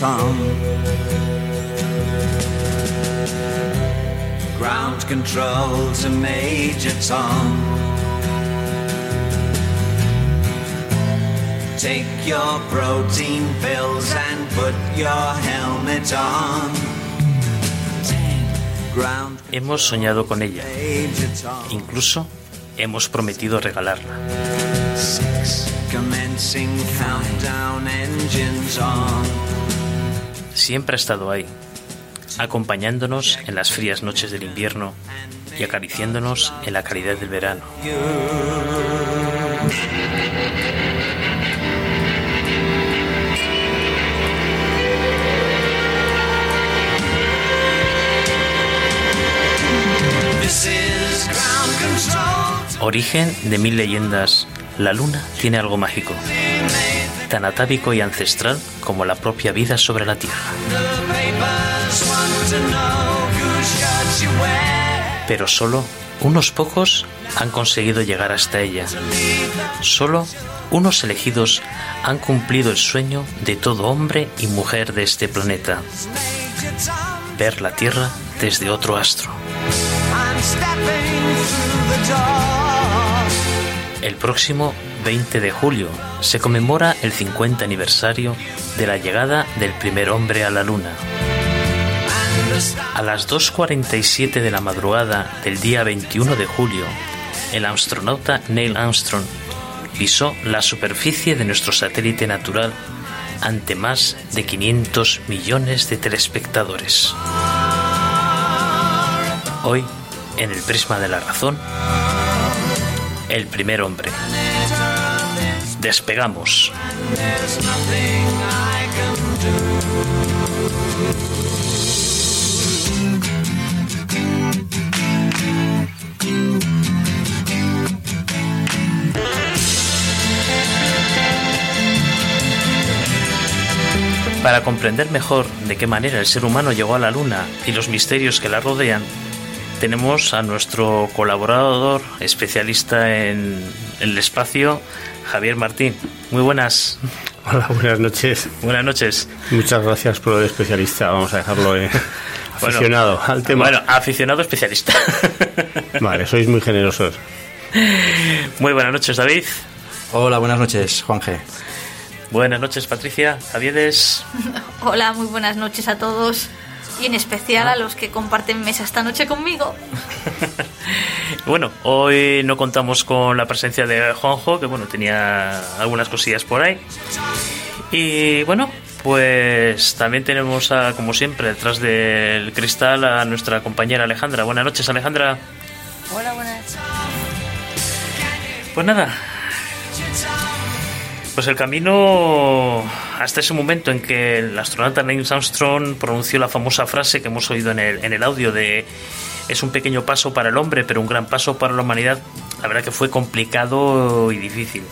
Tom. Ground control to Major Tom. Take your protein pills and put your helmet on. Ground Hemos soñado con ella. Incluso hemos prometido regalarla. Six. Commencing countdown engines on. Siempre ha estado ahí, acompañándonos en las frías noches del invierno y acariciándonos en la calidad del verano. Origen de mil leyendas, la luna tiene algo mágico, tan atávico y ancestral como la propia vida sobre la Tierra. Pero solo unos pocos han conseguido llegar hasta ella. Solo unos elegidos han cumplido el sueño de todo hombre y mujer de este planeta, ver la Tierra desde otro astro. El próximo 20 de julio se conmemora el 50 aniversario de la llegada del primer hombre a la Luna. A las 2.47 de la madrugada del día 21 de julio, el astronauta Neil Armstrong pisó la superficie de nuestro satélite natural ante más de 500 millones de telespectadores. Hoy, en el prisma de la razón, el primer hombre. Despegamos. Para comprender mejor de qué manera el ser humano llegó a la Luna y los misterios que la rodean, tenemos a nuestro colaborador especialista en el espacio, Javier Martín. Muy buenas. Hola, buenas noches. Buenas noches. Muchas gracias por de especialista. Vamos a dejarlo eh, Bueno, aficionado al tema. Bueno, aficionado especialista. Vale, sois muy generosos. Muy buenas noches, David. Hola, buenas noches, Juanje. Buenas noches, Patricia. Javieres. Hola, muy buenas noches a todos y en especial a los que comparten mesa esta noche conmigo. Bueno, hoy no contamos con la presencia de Juanjo, que bueno, tenía algunas cosillas por ahí. Y bueno, pues también tenemos a, como siempre, detrás del cristal a nuestra compañera Alejandra. Buenas noches, Alejandra. Hola, buenas. Pues nada. Pues el camino hasta ese momento en que el astronauta Neil Armstrong pronunció la famosa frase que hemos oído en el, en el audio de es un pequeño paso para el hombre, pero un gran paso para la humanidad, la verdad que fue complicado y difícil.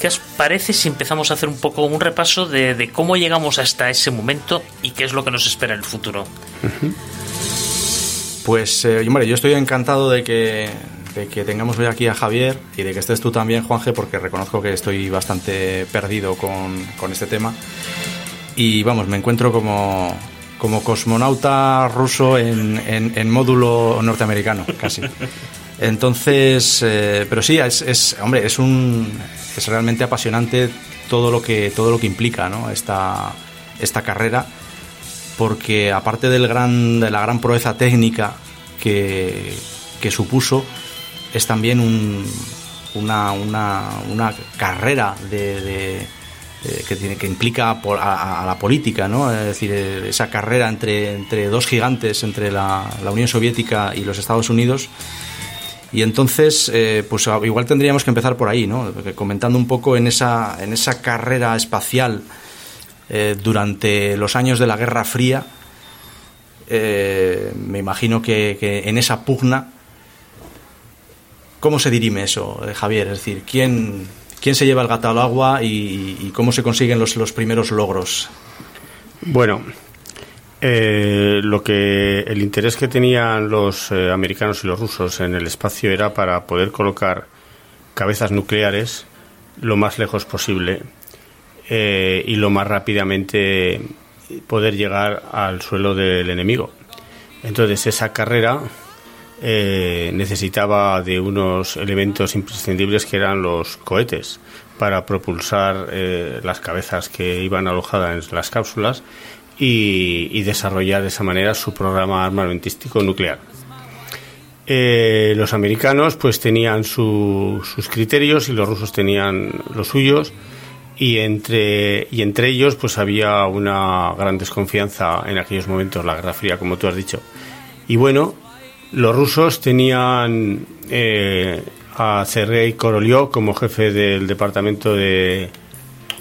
¿Qué os parece si empezamos a hacer un poco un repaso de, de cómo llegamos hasta ese momento y qué es lo que nos espera en el futuro? Pues, eh, yo estoy encantado de que, de que tengamos hoy aquí a Javier y de que estés tú también, Juanje, porque reconozco que estoy bastante perdido con, con este tema. Y vamos, me encuentro como, como cosmonauta ruso en, en- en módulo norteamericano, casi. Entonces, eh, pero sí, es, es- hombre, es un, es realmente apasionante todo lo que, todo lo que implica, ¿no? Esta, esta carrera porque aparte del gran, de la gran proeza técnica que, que supuso, es también un- una, una- una carrera de, que tiene que implica a, la política, ¿no? Es decir, eh, esa carrera entre, entre dos gigantes, entre la, la Unión Soviética y los Estados Unidos. Y entonces, eh, pues a- igual tendríamos que empezar por ahí, ¿no? Comentando un poco en esa, en esa carrera espacial eh, durante los años de la Guerra Fría, me imagino que en esa pugna, ¿cómo se dirime eso, eh, Javier? Es decir, ¿quién, quién se lleva el gato al agua y, cómo se consiguen los, los primeros logros? Bueno, eh, lo que el interés que tenían los eh, americanos y los rusos en el espacio era para poder colocar cabezas nucleares lo más lejos posible y lo más rápidamente poder llegar al suelo del enemigo. Entonces esa carrera eh, necesitaba de unos elementos imprescindibles que eran los cohetes para propulsar eh, las cabezas que iban alojadas en las cápsulas y, desarrollar de esa manera su programa armamentístico nuclear. Eh, los americanos pues tenían su- sus criterios y los rusos tenían los suyos y entre y entre ellos pues había una gran desconfianza en aquellos momentos la Guerra Fría como tú has dicho y bueno los rusos tenían eh, a Sergei Korolev como jefe del departamento de,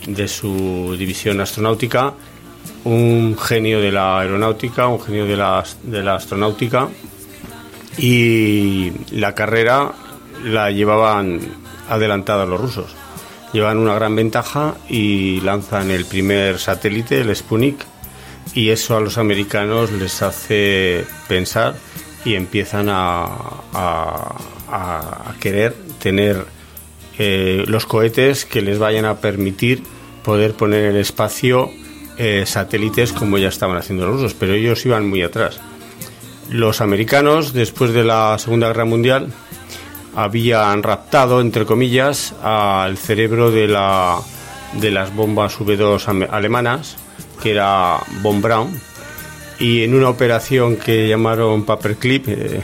de su división astronáutica un genio de la aeronáutica un genio de la, de la astronáutica y la carrera la llevaban adelantada los rusos. Llevan una gran ventaja y lanzan el primer satélite, el Sputnik, y eso a los americanos les hace pensar y empiezan a, a- querer tener eh, los cohetes que les vayan a permitir poder poner en el espacio eh, satélites como ya estaban haciendo los rusos, pero ellos iban muy atrás. Los americanos, después de la Segunda Guerra Mundial, habían raptado, entre comillas, al cerebro de, la, de las bombas V2 ame- alemanas, que era Von Braun, y en una operación que llamaron Paperclip, eh,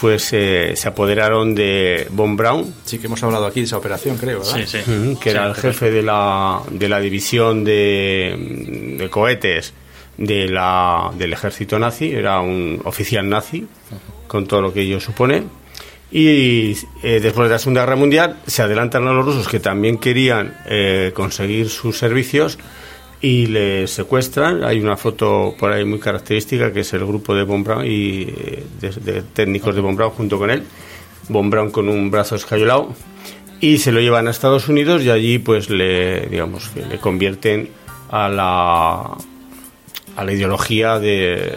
pues eh, se apoderaron de Von Braun, Sí que hemos hablado aquí de esa operación, creo, ¿verdad? Sí, sí. Que era el jefe de la, de la división de, de cohetes de la, del ejército nazi, era un oficial nazi, con todo lo que ello supone. Y eh, después de la Segunda Guerra Mundial se adelantan a los rusos que también querían eh, conseguir sus servicios y le secuestran. Hay una foto por ahí muy característica que es el grupo de Von Braun y eh, de, técnicos de Von Braun junto con él. Von Braun con un brazo escayolado y se lo llevan a Estados Unidos y allí pues le digamos le convierten a la a la ideología de,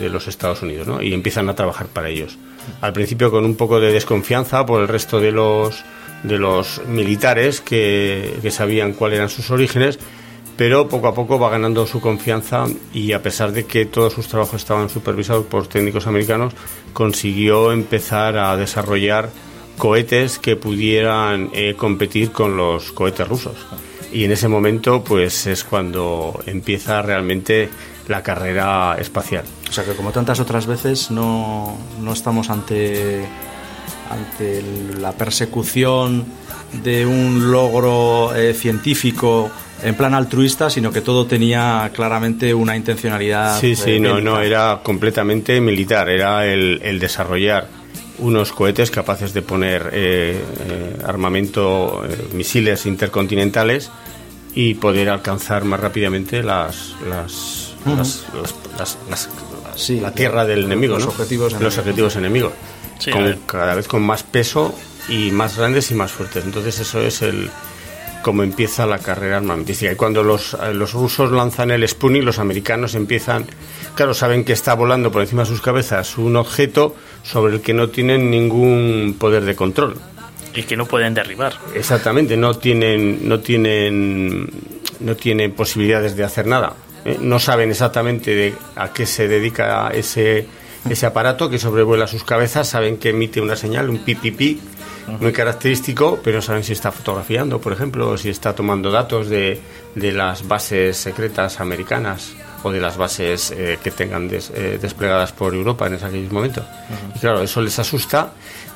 de- los Estados Unidos y empiezan a trabajar para ellos al principio con un poco de desconfianza por el resto de los de los militares que, que sabían cuáles eran sus orígenes pero poco a poco va ganando su confianza y a pesar de que todos sus trabajos estaban supervisados por técnicos americanos, consiguió empezar a desarrollar cohetes que pudieran eh, competir con los cohetes rusos. Y en ese momento, pues es cuando empieza realmente la carrera espacial. O sea que como tantas otras veces no, no estamos ante, ante la persecución de un logro eh, científico en plan altruista, sino que todo tenía claramente una intencionalidad. Sí, sí, eh, no, no, era completamente militar, era el, el desarrollar unos cohetes capaces de poner eh, eh, armamento, eh, misiles intercontinentales y poder alcanzar más rápidamente las, las, las, las- las- las- Sí, la tierra del enemigo, los ¿no? objetivos los enemigos. objetivos enemigos, Sí, con- cada vez con más peso y más grandes y más fuertes. Entonces eso es el como empieza la carrera armamentística. Y cuando los, eh, los rusos lanzan el Sputnik, los americanos empiezan, claro, saben que está volando por encima de sus cabezas un objeto sobre el que no tienen ningún poder de control. Y que no pueden derribar. Exactamente, no tienen, no tienen, no tienen posibilidades de hacer nada. ¿eh? No saben exactamente de a qué se dedica ese, ese aparato que sobrevuela sus cabezas. Saben que emite una señal, un pipipi, muy característico, pero no saben si está fotografiando, por ejemplo, o si está tomando datos de, de las bases secretas americanas o de las bases eh, que tengan des- eh, desplegadas por Europa en aquellos momentos. Y claro, eso les asusta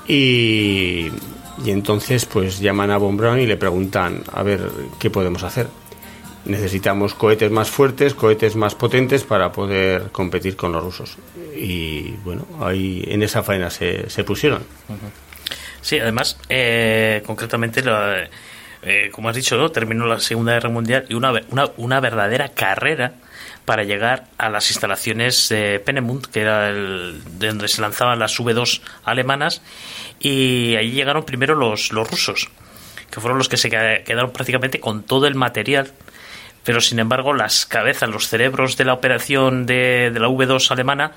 y, y entonces pues llaman a Von Braun y le preguntan a ver qué podemos hacer. necesitamos cohetes más fuertes, cohetes más potentes para poder competir con los rusos. Y bueno, ahí en esa faena se, se pusieron. Sí, además, eh, concretamente, eh, como has dicho, terminó la Segunda Guerra Mundial y una, una, una verdadera carrera para llegar a las instalaciones de Penemund, que era el, de donde se lanzaban las V2 alemanas, y allí llegaron primero los, los rusos, que fueron los que se queda- quedaron prácticamente con todo el material pero sin embargo las cabezas, los cerebros de la operación de, de la V2 alemana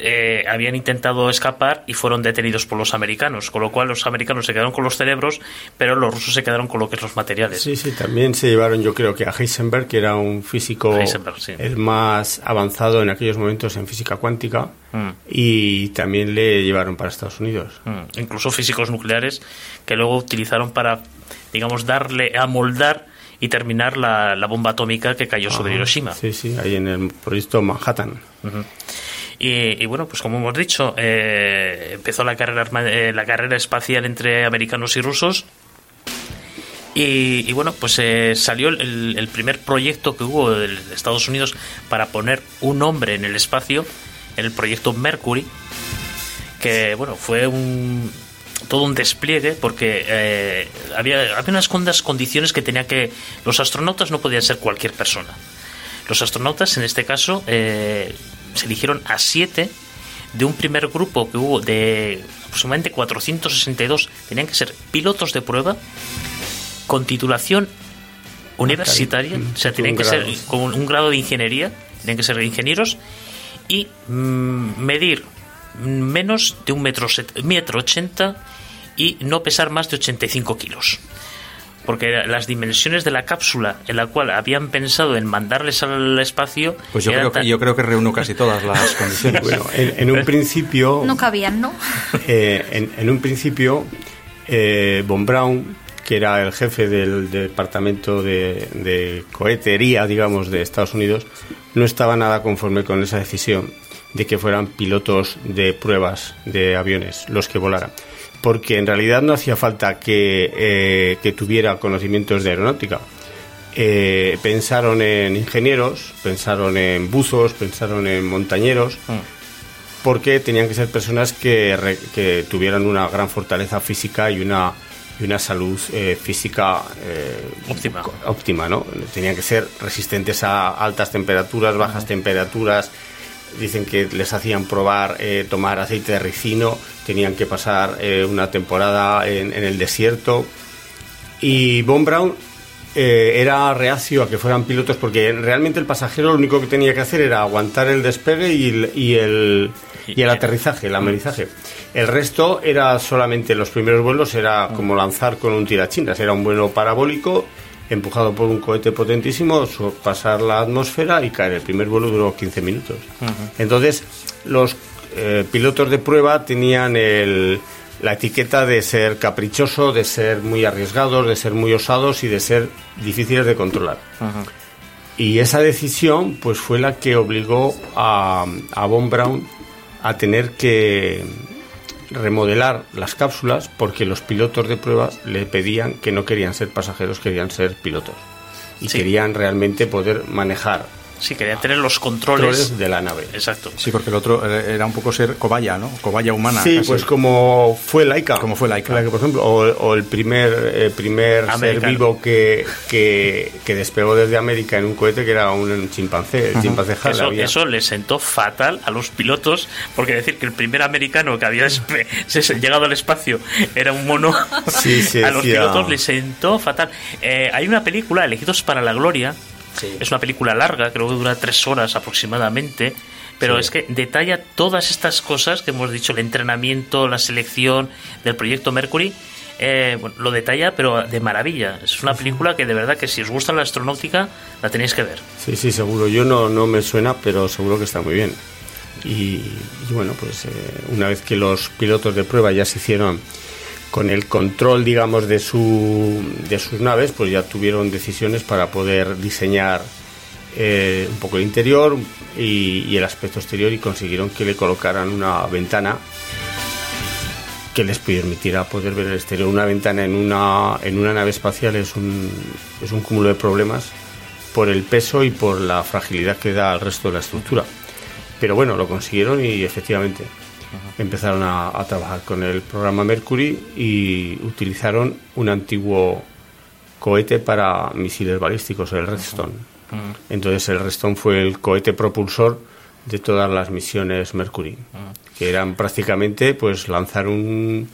eh, habían intentado escapar y fueron detenidos por los americanos, con lo cual los americanos se quedaron con los cerebros, pero los rusos se quedaron con lo que es los materiales. Sí, sí, también se llevaron yo creo que a Heisenberg, que era un físico sí. el más avanzado en aquellos momentos en física cuántica, Mm. y también le llevaron para Estados Unidos. Mm, Incluso físicos nucleares que luego utilizaron para, digamos, darle, amoldar y terminar la, la bomba atómica que cayó sobre Ajá. Hiroshima. Sí, sí, ahí en el proyecto Manhattan. Y, bueno, pues como hemos dicho, eh, empezó la carrera, eh, la carrera espacial entre americanos y rusos. Y, y bueno, pues eh, salió el, primer proyecto que hubo de Estados Unidos para poner un hombre en el espacio, el proyecto Mercury, que bueno, fue un todo un despliegue porque eh, había, había unas condiciones que tenía que los astronautas no podían ser cualquier persona. Los astronautas, en este caso, eh, se eligieron a siete de un primer grupo que hubo de aproximadamente 462. Tenían que ser pilotos de prueba con titulación universitaria, Mm, o sea, un tenían que ser con un grado de ingeniería, tenían que ser ingenieros y mm, medir menos de un metro, metro ochenta y no pesar más de 85 kilos porque las dimensiones de la cápsula en la cual habían pensado en mandarles al espacio Pues yo creo, que, tan- yo creo que reúno casi todas las condiciones. Bueno, en, en un principio, No cabían, ¿no? eh, en, en un principio, eh, Von Braun, que era el jefe del departamento de, de cohetería, digamos, de Estados Unidos, no estaba nada conforme con esa decisión de que fueran pilotos de pruebas de aviones los que volaran. Porque en realidad no hacía falta que, eh, que tuviera conocimientos de aeronáutica. Eh, pensaron en ingenieros, pensaron en buzos, pensaron en montañeros, porque tenían que ser personas que, re- que tuvieran una gran fortaleza física y una, y una salud eh, física Óptima. óptima, ¿no? Tenían que ser resistentes a altas temperaturas, bajas temperaturas. Dicen que les hacían probar eh, tomar aceite de ricino, tenían que pasar eh, una temporada en, en el desierto. Y Von Braun eh, era reacio a que fueran pilotos porque realmente el pasajero lo único que tenía que hacer era aguantar el despegue y el, y el, y el aterrizaje, el amerizaje. El resto era solamente los primeros vuelos, era como lanzar con un tirachinas, era un vuelo parabólico empujado por un cohete potentísimo, pasar la atmósfera y caer. El primer vuelo duró 15 minutos. Entonces, los eh, pilotos de prueba tenían el, la etiqueta de ser caprichoso, de ser muy arriesgados, de ser muy osados y de ser difíciles de controlar. Y esa decisión pues fue la que obligó a, a Von Braun a tener que remodelar las cápsulas porque los pilotos de prueba le pedían que no querían ser pasajeros, querían ser pilotos. Y Sí. querían realmente poder manejar sí querían tener los controles controles de la nave. exacto Sí, porque el otro era un poco ser cobaya, ¿no? Cobaya humana. Sí, casi. pues como fue Laika. Como fue Laika. por ejemplo, o, o el primer, eh, primer ser vivo que, que, que despegó desde América en un cohete que era un chimpancé, el chimpancé Hal. Eso, había- eso le sentó fatal a los pilotos, porque decir que el primer americano que había llegado al espacio era un mono, Sí, se a los pilotos les sentó fatal. Eh, hay una película, Elegidos para la Gloria, es una película larga, creo que dura tres horas aproximadamente, pero Sí. es que detalla todas estas cosas que hemos dicho, el entrenamiento, la selección del proyecto Mercury. eh, bueno, lo detalla, pero de maravilla. Es una película que de verdad que si os gusta la astronáutica, la tenéis que ver. Sí, sí, seguro. Yo no, no me suena, pero seguro que está muy bien. Y, y bueno, pues eh, una vez que los pilotos de prueba ya se hicieron con el control, digamos, de, su, de sus naves, pues ya tuvieron decisiones para poder diseñar eh, un poco el interior y, el aspecto exterior y consiguieron que le colocaran una ventana que les permitirá poder ver el exterior. Una ventana en una, en una nave espacial es un, es un cúmulo de problemas por el peso y por la fragilidad que da al resto de la estructura. Pero bueno, lo consiguieron y efectivamente empezaron a, a trabajar con el programa Mercury y utilizaron un antiguo cohete para misiles balísticos, el Redstone. Entonces el Redstone fue el cohete propulsor de todas las misiones Mercury, que eran prácticamente pues lanzar un,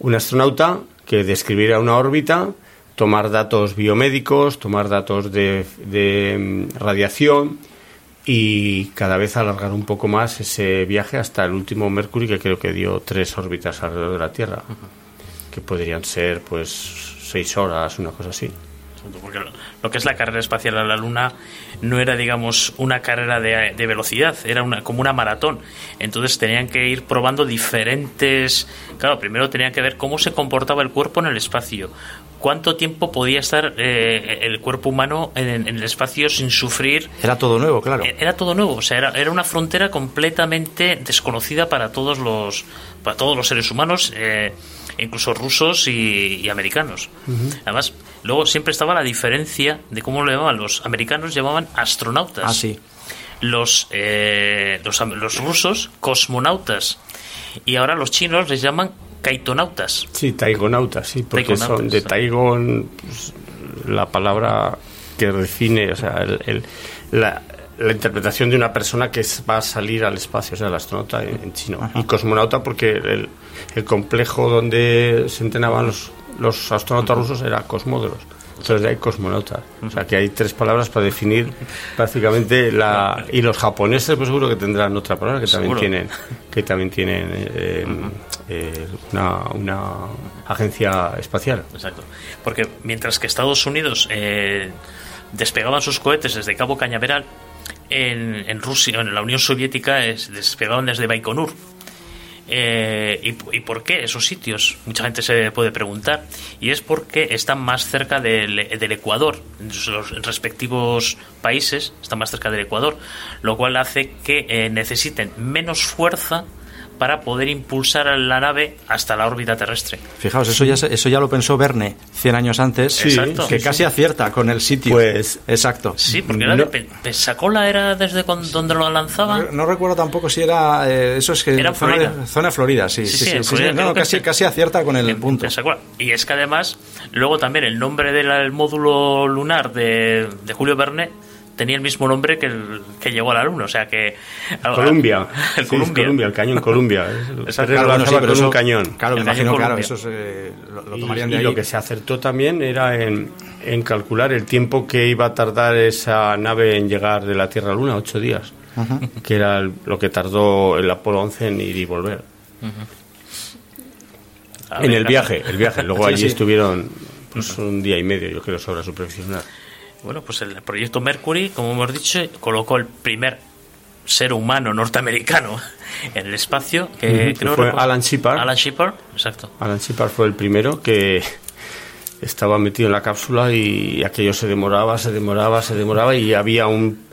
un astronauta que describiera una órbita, tomar datos biomédicos, tomar datos de, de, mm, radiación y cada vez alargar un poco más ese viaje hasta el último Mercury que creo que dio tres órbitas alrededor de la Tierra, que podrían ser pues seis horas, una cosa así. Porque lo- lo que es la carrera espacial a la Luna no era, digamos, una carrera de, de velocidad, era una, como una maratón. Entonces tenían que ir probando diferentes. Claro, primero tenían que ver cómo se comportaba el cuerpo en el espacio, cuánto tiempo podía estar eh, el cuerpo humano en, en el espacio sin sufrir Era todo nuevo, claro. Eh, era todo nuevo, o sea, era, era una frontera completamente desconocida para todos los para todos los seres humanos, eh, incluso rusos y, y americanos. Además, luego siempre estaba la diferencia de cómo lo llamaban los americanos, llamaban astronautas. Ah, sí. Los, eh, los, los rusos, cosmonautas. Y ahora los chinos les llaman kaitonautas. Sí, taigonautas, sí, porque Taigonautas, son de taigon pues, la palabra que define, o sea, el- el- la, la interpretación de una persona que va a salir al espacio, o sea, el astronauta en, en chino. Y cosmonauta porque el, el complejo donde se entrenaban los, los astronautas rusos era cosmódulos. Entonces ahí cosmonautas. O sea, que hay tres palabras para definir prácticamente la... Y los japoneses, pues seguro que tendrán otra palabra que también tienen que también tienen eh, eh, una, agencia espacial. Exacto. Porque mientras que Estados Unidos eh, despegaban sus cohetes desde Cabo Cañaveral, en, en Rusia, en la Unión Soviética, es- despegaban desde Baikonur. Eh, ¿y, y por qué esos sitios? Mucha gente se puede preguntar. Y es porque están más cerca del, del Ecuador. Los respectivos países están más cerca del Ecuador. Lo cual hace que eh, necesiten menos fuerza para poder impulsar a la nave hasta la órbita terrestre. Fijaos, eso ya, se- eso ya lo pensó Verne 100 años antes, Sí, Exacto. que casi acierta con el sitio. Pues- Exacto. Sí, porque era No. de Pe- Pensacola era desde donde lo lanzaban. No recuerdo tampoco si era. eh, eso es que. Era zona, Florida. zona de Florida, sí. Sí, Sí, sí, sí, en sí, Florida, No, casi, casi acierta con el en punto. Pensacola. Y es que además, luego también el nombre del módulo lunar de, de Julio Verne tenía el mismo nombre que el que llegó a la Luna. O sea que. Columbia. El Sí, Columbia. Columbia, el cañón Columbia. Es- Exacto. se Claro, bueno, sí, lanzaba pero con eso- un cañón. Claro, me imagino, cañón claro, Columbia. eso es, eh, lo, lo Y- tomarían y, de ahí. lo que se acertó también era en, en calcular el tiempo que iba a tardar esa nave en llegar de la Tierra a la Luna, ocho días, que era el- lo que tardó el Apolo 11 en ir y volver. En ver, el viaje, el viaje. Luego Sí, allí sí. estuvieron pues, un día y medio, yo creo, sobre la superficie lunar. Bueno, pues el proyecto Mercury, como hemos dicho, colocó el primer ser humano norteamericano en el espacio. Que creo fue Alan Shepard. Alan Shepard, exacto. Alan Shepard fue el primero que estaba metido en la cápsula y aquello se demoraba, se demoraba, se demoraba y había un,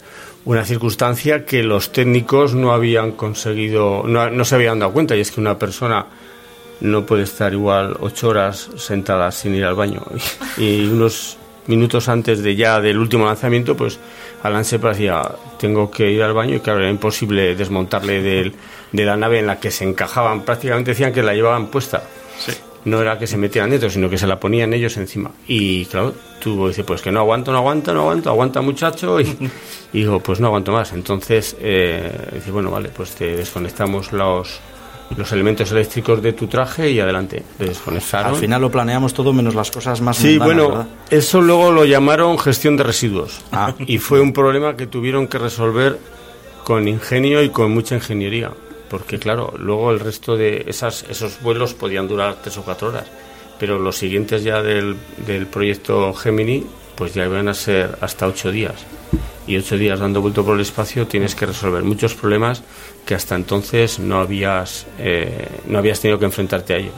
una circunstancia que los técnicos no habían conseguido, no, no se habían dado cuenta y es que una persona no puede estar igual ocho horas sentada sin ir al baño y, unos minutos antes de ya del último lanzamiento pues Alan Shepard decía tengo que ir al baño y claro era imposible desmontarle del- de la nave en la que se encajaban prácticamente decían que la llevaban puesta no era que se metieran dentro, sino que se la ponían ellos encima. Y claro, tú dices, pues que no aguanto, no aguanto, no aguanto, aguanta muchacho. Y, y digo, pues no aguanto más. Entonces, eh, dice, bueno, vale, pues te desconectamos los, los elementos eléctricos de tu traje y adelante. Te desconectaron. Al final lo planeamos todo menos las cosas más Sí, mundanas, bueno, ¿verdad? eso luego lo llamaron gestión de residuos. Ah. Y fue un problema que tuvieron que resolver con ingenio y con mucha ingeniería. Porque, claro, luego el resto de esas, esos vuelos podían durar tres o cuatro horas. Pero los siguientes ya del, del proyecto Gemini, pues ya iban a ser hasta ocho días. Y ocho días dando vuelto por el espacio tienes que resolver muchos problemas que hasta entonces no habías, eh, no habías tenido que enfrentarte a ellos.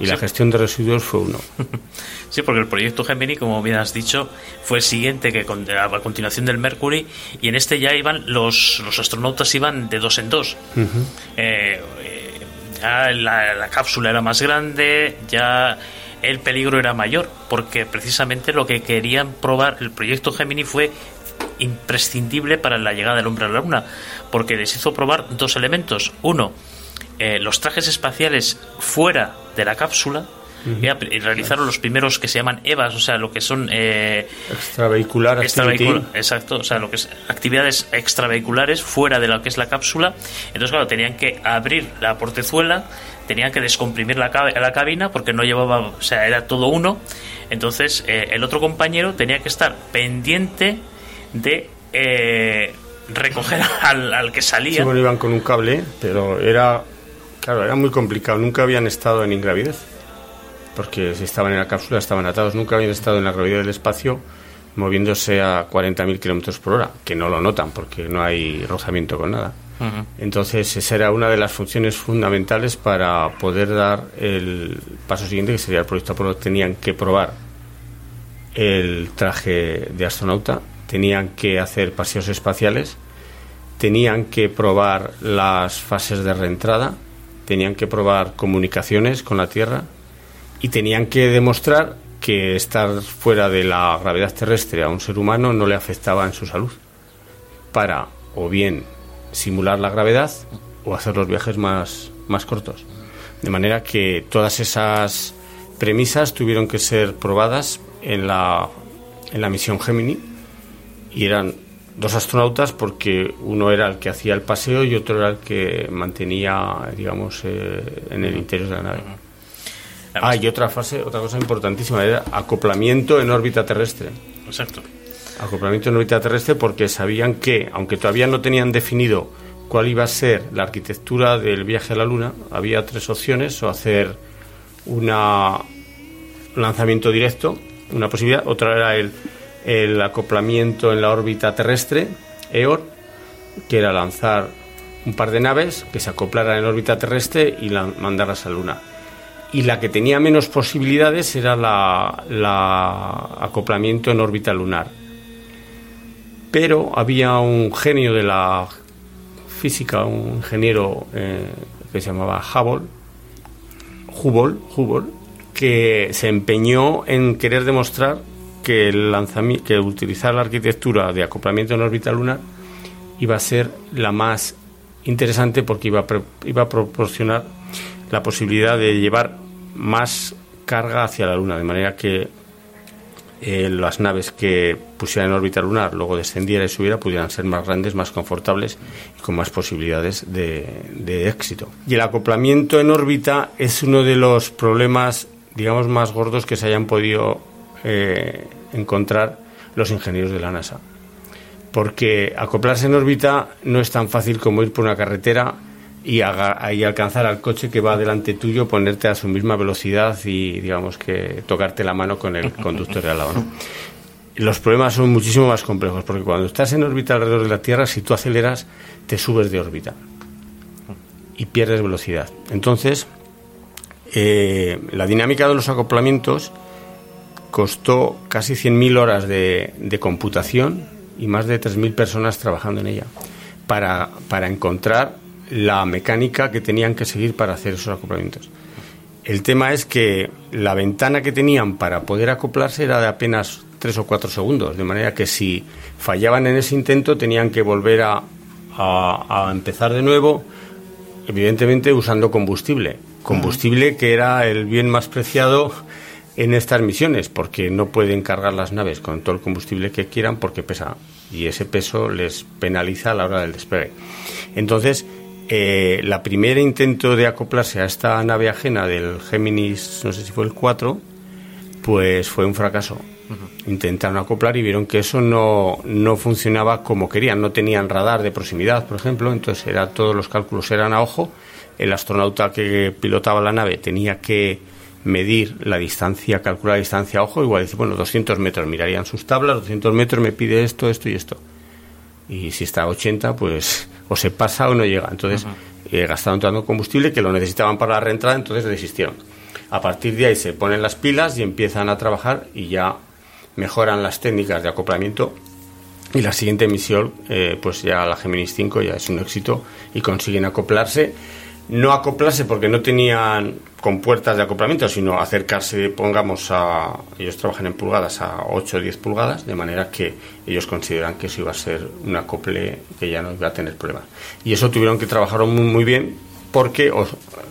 Y la gestión de residuos fue uno. Sí, porque el proyecto Gemini, como bien has dicho, fue el siguiente que con- a continuación del Mercury y en este ya iban los, los astronautas iban de dos en dos. Eh, eh, ya la, la cápsula era más grande, ya el peligro era mayor, porque precisamente lo que querían probar el proyecto Gemini fue imprescindible para la llegada del hombre a la luna, porque les hizo probar dos elementos. Uno, eh, los trajes espaciales fuera de la cápsula, y, realizaron los primeros que se llaman EVAs, o sea, lo que son eh, extravehicular- exacto, o sea, lo que es actividades extravehiculares fuera de lo que es la cápsula. Entonces, claro, tenían que abrir la portezuela, tenían que descomprimir la, la cabina porque no llevaba, o sea, era todo uno. Entonces, eh, el otro compañero tenía que estar pendiente de eh, recoger al, al que salía. Sí, bueno, iban con un cable, pero era, claro, era muy complicado. Nunca habían estado en ingravidez, porque si estaban en la cápsula estaban atados. Nunca habían estado en la gravedad del espacio moviéndose a 40.000 kilómetros por hora, que no lo notan porque no hay rozamiento con nada. Entonces, esa era una de las funciones fundamentales para poder dar el paso siguiente, que sería el proyecto Apolo. Tenían que probar el traje de astronauta, tenían que hacer paseos espaciales, tenían que probar las fases de reentrada, tenían que probar comunicaciones con la Tierra y tenían que demostrar que estar fuera de la gravedad terrestre a un ser humano no le afectaba en su salud para o bien simular la gravedad o hacer los viajes más, más cortos. De manera que todas esas premisas tuvieron que ser probadas en la, en la misión Gemini y eran dos astronautas porque uno era el que hacía el paseo y otro era el que mantenía, digamos, eh, en el interior de la nave. Ah, y otra fase, otra cosa importantísima era acoplamiento en órbita terrestre. Exacto. Acoplamiento en órbita terrestre porque sabían que, aunque todavía no tenían definido cuál iba a ser la arquitectura del viaje a la Luna, había tres opciones, o hacer un lanzamiento directo, una posibilidad, otra era el, el acoplamiento en la órbita terrestre, EOR, que era lanzar un par de naves que se acoplaran en órbita terrestre y la- mandarlas a la Luna. Y la que tenía menos posibilidades era la, la acoplamiento en órbita lunar. Pero había un genio de la física, un ingeniero eh, que se llamaba Hubble, Hubble, Hubble, que se empeñó en querer demostrar que, el utilizar la arquitectura de acoplamiento en órbita lunar iba a ser la más interesante porque iba a, iba a proporcionar la posibilidad de llevar más carga hacia la Luna, de manera que eh, las naves que pusieran en órbita lunar, luego descendiera y subiera, pudieran ser más grandes, más confortables y con más posibilidades de, éxito. Y el acoplamiento en órbita es uno de los problemas, digamos, más gordos que se hayan podido eh, encontrar los ingenieros de la NASA. Porque acoplarse en órbita no es tan fácil como ir por una carretera y, aga- y alcanzar al coche que va delante tuyo, ponerte a su misma velocidad y, digamos, que tocarte la mano con el conductor de al lado. Los problemas son muchísimo más complejos, porque cuando estás en órbita alrededor de la Tierra, si tú aceleras, te subes de órbita y pierdes velocidad. Entonces, eh, la dinámica de los acoplamientos costó casi 100.000 horas de, de computación y más de 3.000 personas trabajando en ella para, para encontrar la mecánica que tenían que seguir para hacer esos acoplamientos. El tema es que la ventana que tenían para poder acoplarse era de apenas 3 o 4 segundos, de manera que si fallaban en ese intento tenían que volver a, a- empezar de nuevo, evidentemente usando combustible. Combustible que era el bien más preciado en estas misiones, porque no pueden cargar las naves con todo el combustible que quieran porque pesa y ese peso les penaliza a la hora del despegue. Entonces, eh, la primera intento de acoplarse a esta nave ajena del Géminis, no sé si fue el 4, pues fue un fracaso. Intentaron acoplar y vieron que eso no, no funcionaba como querían. No tenían radar de proximidad, por ejemplo, entonces era, todos los cálculos eran a ojo. El astronauta que pilotaba la nave tenía que medir la distancia, calcular la distancia a ojo. Igual dice, bueno, 200 metros, mirarían sus tablas, 200 metros me pide esto, esto y esto. Y si está a 80, pues o se pasa o no llega. Entonces eh, gastaron tanto combustible que lo necesitaban para la reentrada, entonces desistieron. A partir de ahí se ponen las pilas y empiezan a trabajar y ya mejoran las técnicas de acoplamiento y la siguiente misión, eh, pues ya la Géminis 5 ya es un éxito y consiguen acoplarse no acoplarse porque no tenían con puertas de acoplamiento, sino acercarse, pongamos a, ellos trabajan en pulgadas, a 8 o 10 pulgadas, de manera que ellos consideran que eso iba a ser un acople que ya no iba a tener problemas. Y eso tuvieron que trabajar muy, muy bien porque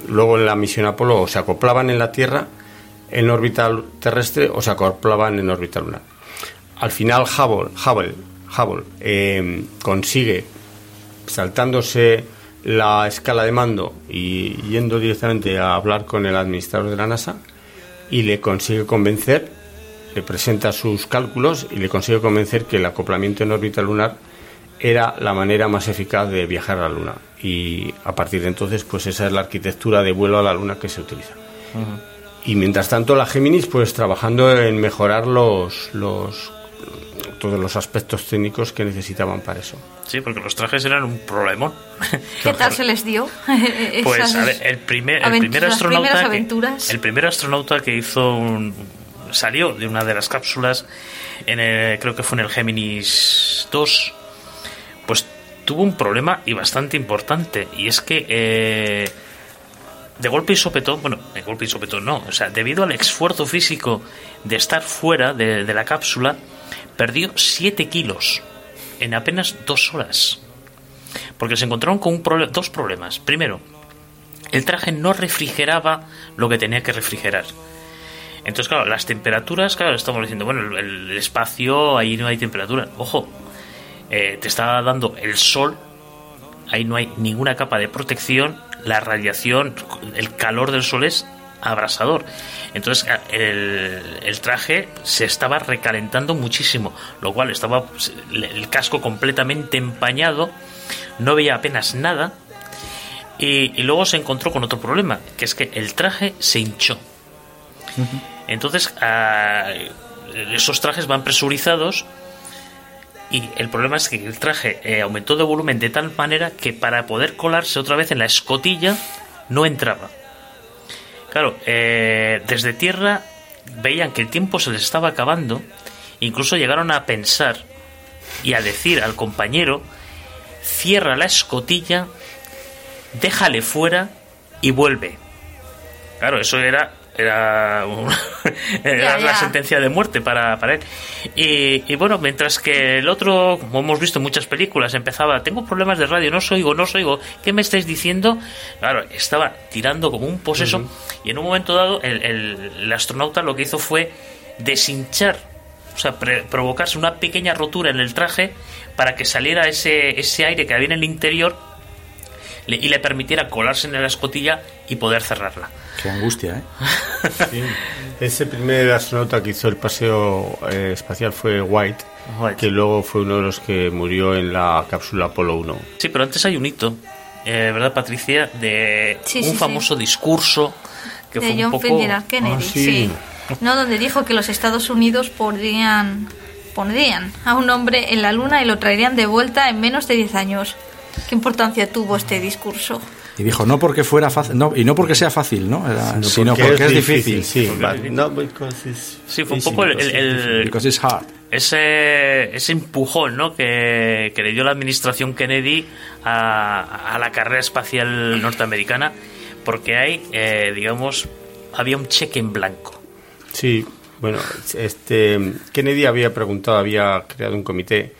luego en la misión Apolo o se acoplaban en la Tierra, en órbita terrestre, o se acoplaban en órbita lunar. Al final Hubble, Hubble, Hubble eh, consigue, saltándose la escala de mando y yendo directamente a hablar con el administrador de la NASA y le consigue convencer, le presenta sus cálculos y le consigue convencer que el acoplamiento en órbita lunar era la manera más eficaz de viajar a la Luna. Y a partir de entonces, pues esa es la arquitectura de vuelo a la Luna que se utiliza. Y mientras tanto, la Géminis, pues trabajando en mejorar los, los todos los aspectos técnicos que necesitaban para eso. Sí, porque los trajes eran un problemón. ¿Qué tal se les dio? pues a ver, el primer, el primer astronauta que, el primer astronauta que hizo un, salió de una de las cápsulas en el, creo que fue en el Géminis 2 pues tuvo un problema y bastante importante y es que eh, de golpe y sopetón, bueno, de golpe y sopetón no, o sea, debido al esfuerzo físico de estar fuera de, la cápsula, perdió 7 kilos en apenas dos horas. Porque se encontraron con un dos problemas. Primero, el traje no refrigeraba lo que tenía que refrigerar. Entonces, claro, las temperaturas, claro, estamos diciendo, bueno, el, espacio, ahí no hay temperatura. Ojo, eh, te está dando el sol, ahí no hay ninguna capa de protección, la radiación, el calor del sol es abrasador. Entonces el, traje se estaba recalentando muchísimo, lo cual estaba el casco completamente empañado, no veía apenas nada. Y, luego se encontró con otro problema, que es que el traje se hinchó. Entonces, esos trajes van presurizados y el problema es que el traje eh, aumentó de volumen de tal manera que para poder colarse otra vez en la escotilla no entraba. Claro, eh, desde tierra veían que el tiempo se les estaba acabando, incluso llegaron a pensar y a decir al compañero, cierra la escotilla, déjale fuera y vuelve. Claro, eso era era, la sentencia de muerte para, para él. Y, bueno, mientras que el otro, como hemos visto en muchas películas, empezaba, tengo problemas de radio, no os oigo, no os oigo, ¿qué me estáis diciendo? Claro, estaba tirando como un poseso y en un momento dado el, el, astronauta lo que hizo fue deshinchar, o sea, provocarse una pequeña rotura en el traje para que saliera ese, ese aire que había en el interior y le permitiera colarse en la escotilla y poder cerrarla. Qué angustia, ¿eh? Ese primer astronauta que hizo el paseo eh, espacial fue White, que luego fue uno de los que murió en la cápsula Apolo 1. Sí, pero antes hay un hito, eh, ¿verdad, Patricia? De un famoso discurso que de fue John un poco... Kennedy, ah, sí. No, donde dijo que los Estados Unidos podrían pondrían a un hombre en la luna y lo traerían de vuelta en menos de 10 años. ¿Qué importancia tuvo este discurso? Y dijo, no porque fuera fácil, no, y no porque sea fácil, ¿no? sino porque, es, difícil. Sí, sí, fue un poco el, Ese, ese empujón ¿no? que, que le dio la administración Kennedy a, a la carrera espacial norteamericana, porque hay, eh, digamos, había un cheque en blanco. Sí, bueno, este Kennedy había preguntado, había creado un comité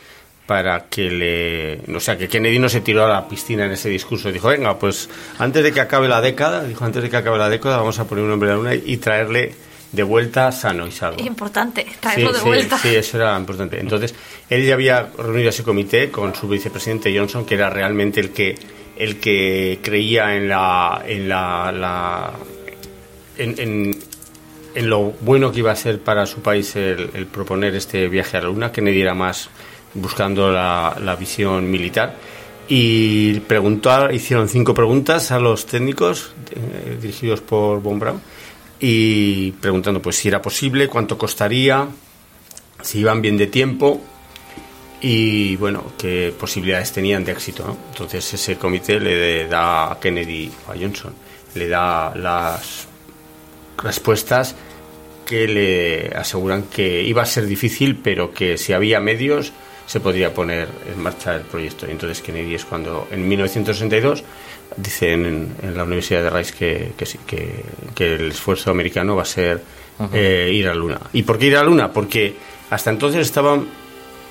para que le. O sea, que Kennedy no se tiró a la piscina en ese discurso. Dijo, venga, pues antes de que acabe la década, dijo, antes de que acabe la década, vamos a poner un hombre a la luna y traerle de vuelta sano y salvo. Es importante, traerlo de vuelta. Sí, eso era importante. Entonces, él ya había reunido ese comité con su vicepresidente Johnson, que era realmente el que el que creía en la en la, en, en, lo bueno que iba a ser para su país el, el proponer este viaje a la luna. Kennedy era más buscando la, visión militar y preguntó, hicieron cinco preguntas a los técnicos eh, dirigidos por Von Braun y preguntando pues si era posible, cuánto costaría, si iban bien de tiempo y bueno, qué posibilidades tenían de éxito. Entonces ese comité le da a Kennedy o a Johnson, le da las respuestas que le aseguran que iba a ser difícil, pero que si había medios se podría poner en marcha el proyecto. Y entonces Kennedy es cuando, en 1962, dicen en, en la Universidad de Rice que, que, sí, que, que el esfuerzo americano va a ser eh, ir a la Luna. ¿Y por qué ir a la Luna? Porque hasta entonces estaban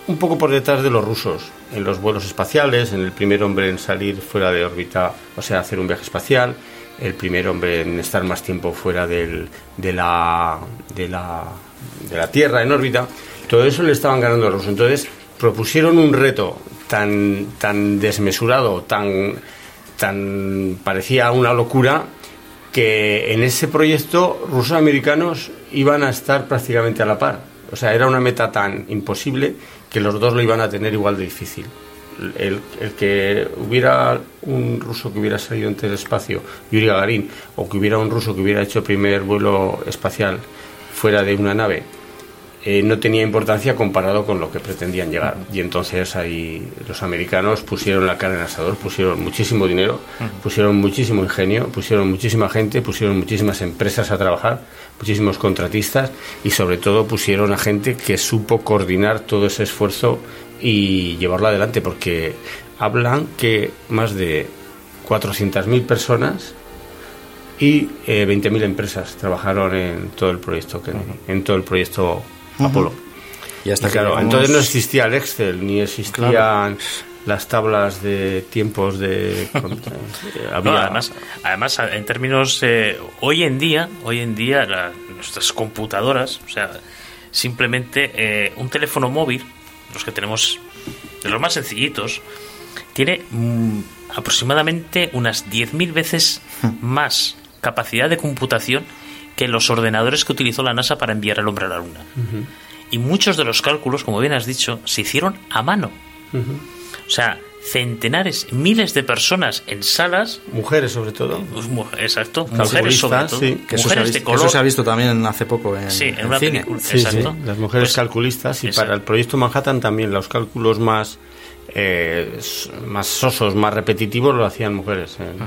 un poco por detrás de los rusos en los vuelos espaciales, en el primer hombre en salir fuera de órbita, o sea, hacer un viaje espacial, el primer hombre en estar más tiempo fuera del, de, la, de, la, de la Tierra en órbita. Todo eso le estaban ganando a los rusos. Entonces propusieron un reto tan, tan desmesurado, tan, tan parecía una locura, que en ese proyecto rusos americanos iban a estar prácticamente a la par. O sea, era una meta tan imposible que los dos lo iban a tener igual de difícil. El, el que hubiera un ruso que hubiera salido entre el espacio, Yuri Gagarin, o que hubiera un ruso que hubiera hecho primer vuelo espacial fuera de una nave, eh, no tenía importancia comparado con lo que pretendían llegar. Y entonces ahí los americanos pusieron la cara en asador, pusieron muchísimo dinero, pusieron muchísimo ingenio, pusieron muchísima gente, pusieron muchísimas empresas a trabajar, muchísimos contratistas y sobre todo pusieron a gente que supo coordinar todo ese esfuerzo y llevarlo adelante, porque hablan que más de 400.000 personas y eh, 20.000 empresas trabajaron en todo el proyecto en todo el proyecto Apolo. Y hasta Y que claro, llegamos- entonces no existía el Excel, ni existían las tablas de tiempos de... eh, No, había- además, además, en términos eh, hoy en día, hoy en día la- nuestras computadoras, o sea, simplemente eh, un teléfono móvil, los que tenemos de los más sencillitos, tiene mm, aproximadamente unas 10.000 veces más capacidad de computación que los ordenadores que utilizó la NASA para enviar al hombre a la Luna. Y muchos de los cálculos, como bien has dicho, se hicieron a mano. O sea, centenares, miles de personas en salas Mujeres sobre todo. pues, Exacto, Calculistas, mujeres sobre todo, sí. Que eso, se ha mujeres visto, de que eso color. se ha visto también hace poco en, Sí, en en una cine. película. Sí, Exacto. sí, las mujeres Pues, calculistas y exacto. para el proyecto Manhattan también los cálculos más eh, más sosos, más repetitivos lo hacían mujeres en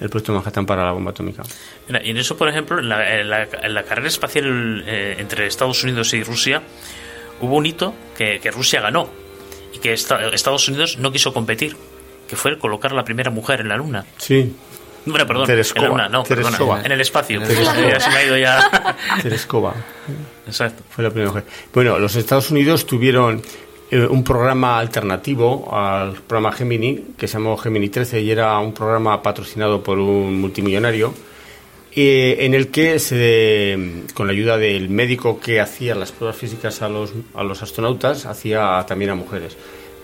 el proyecto Manhattan para la bomba atómica. Mira, y en eso, por ejemplo, en la, en la- en la carrera espacial eh, entre Estados Unidos y Rusia, hubo un hito que, que Rusia ganó y que esta- Estados Unidos no quiso competir, que fue el colocar la primera mujer en la Luna. Sí, Bueno, perdón, Tereskova. en la Luna, no, perdona, en el espacio. Ya se me ha ido ya. Tereskova. Exacto. Fue la primera mujer. Bueno, los Estados Unidos tuvieron eh, un programa alternativo al programa Gemini, que se llamó Gemini 13, y era un programa patrocinado por un multimillonario, eh, en el que, se, con la ayuda del médico que hacía las pruebas físicas a los, a los astronautas, hacía también a mujeres,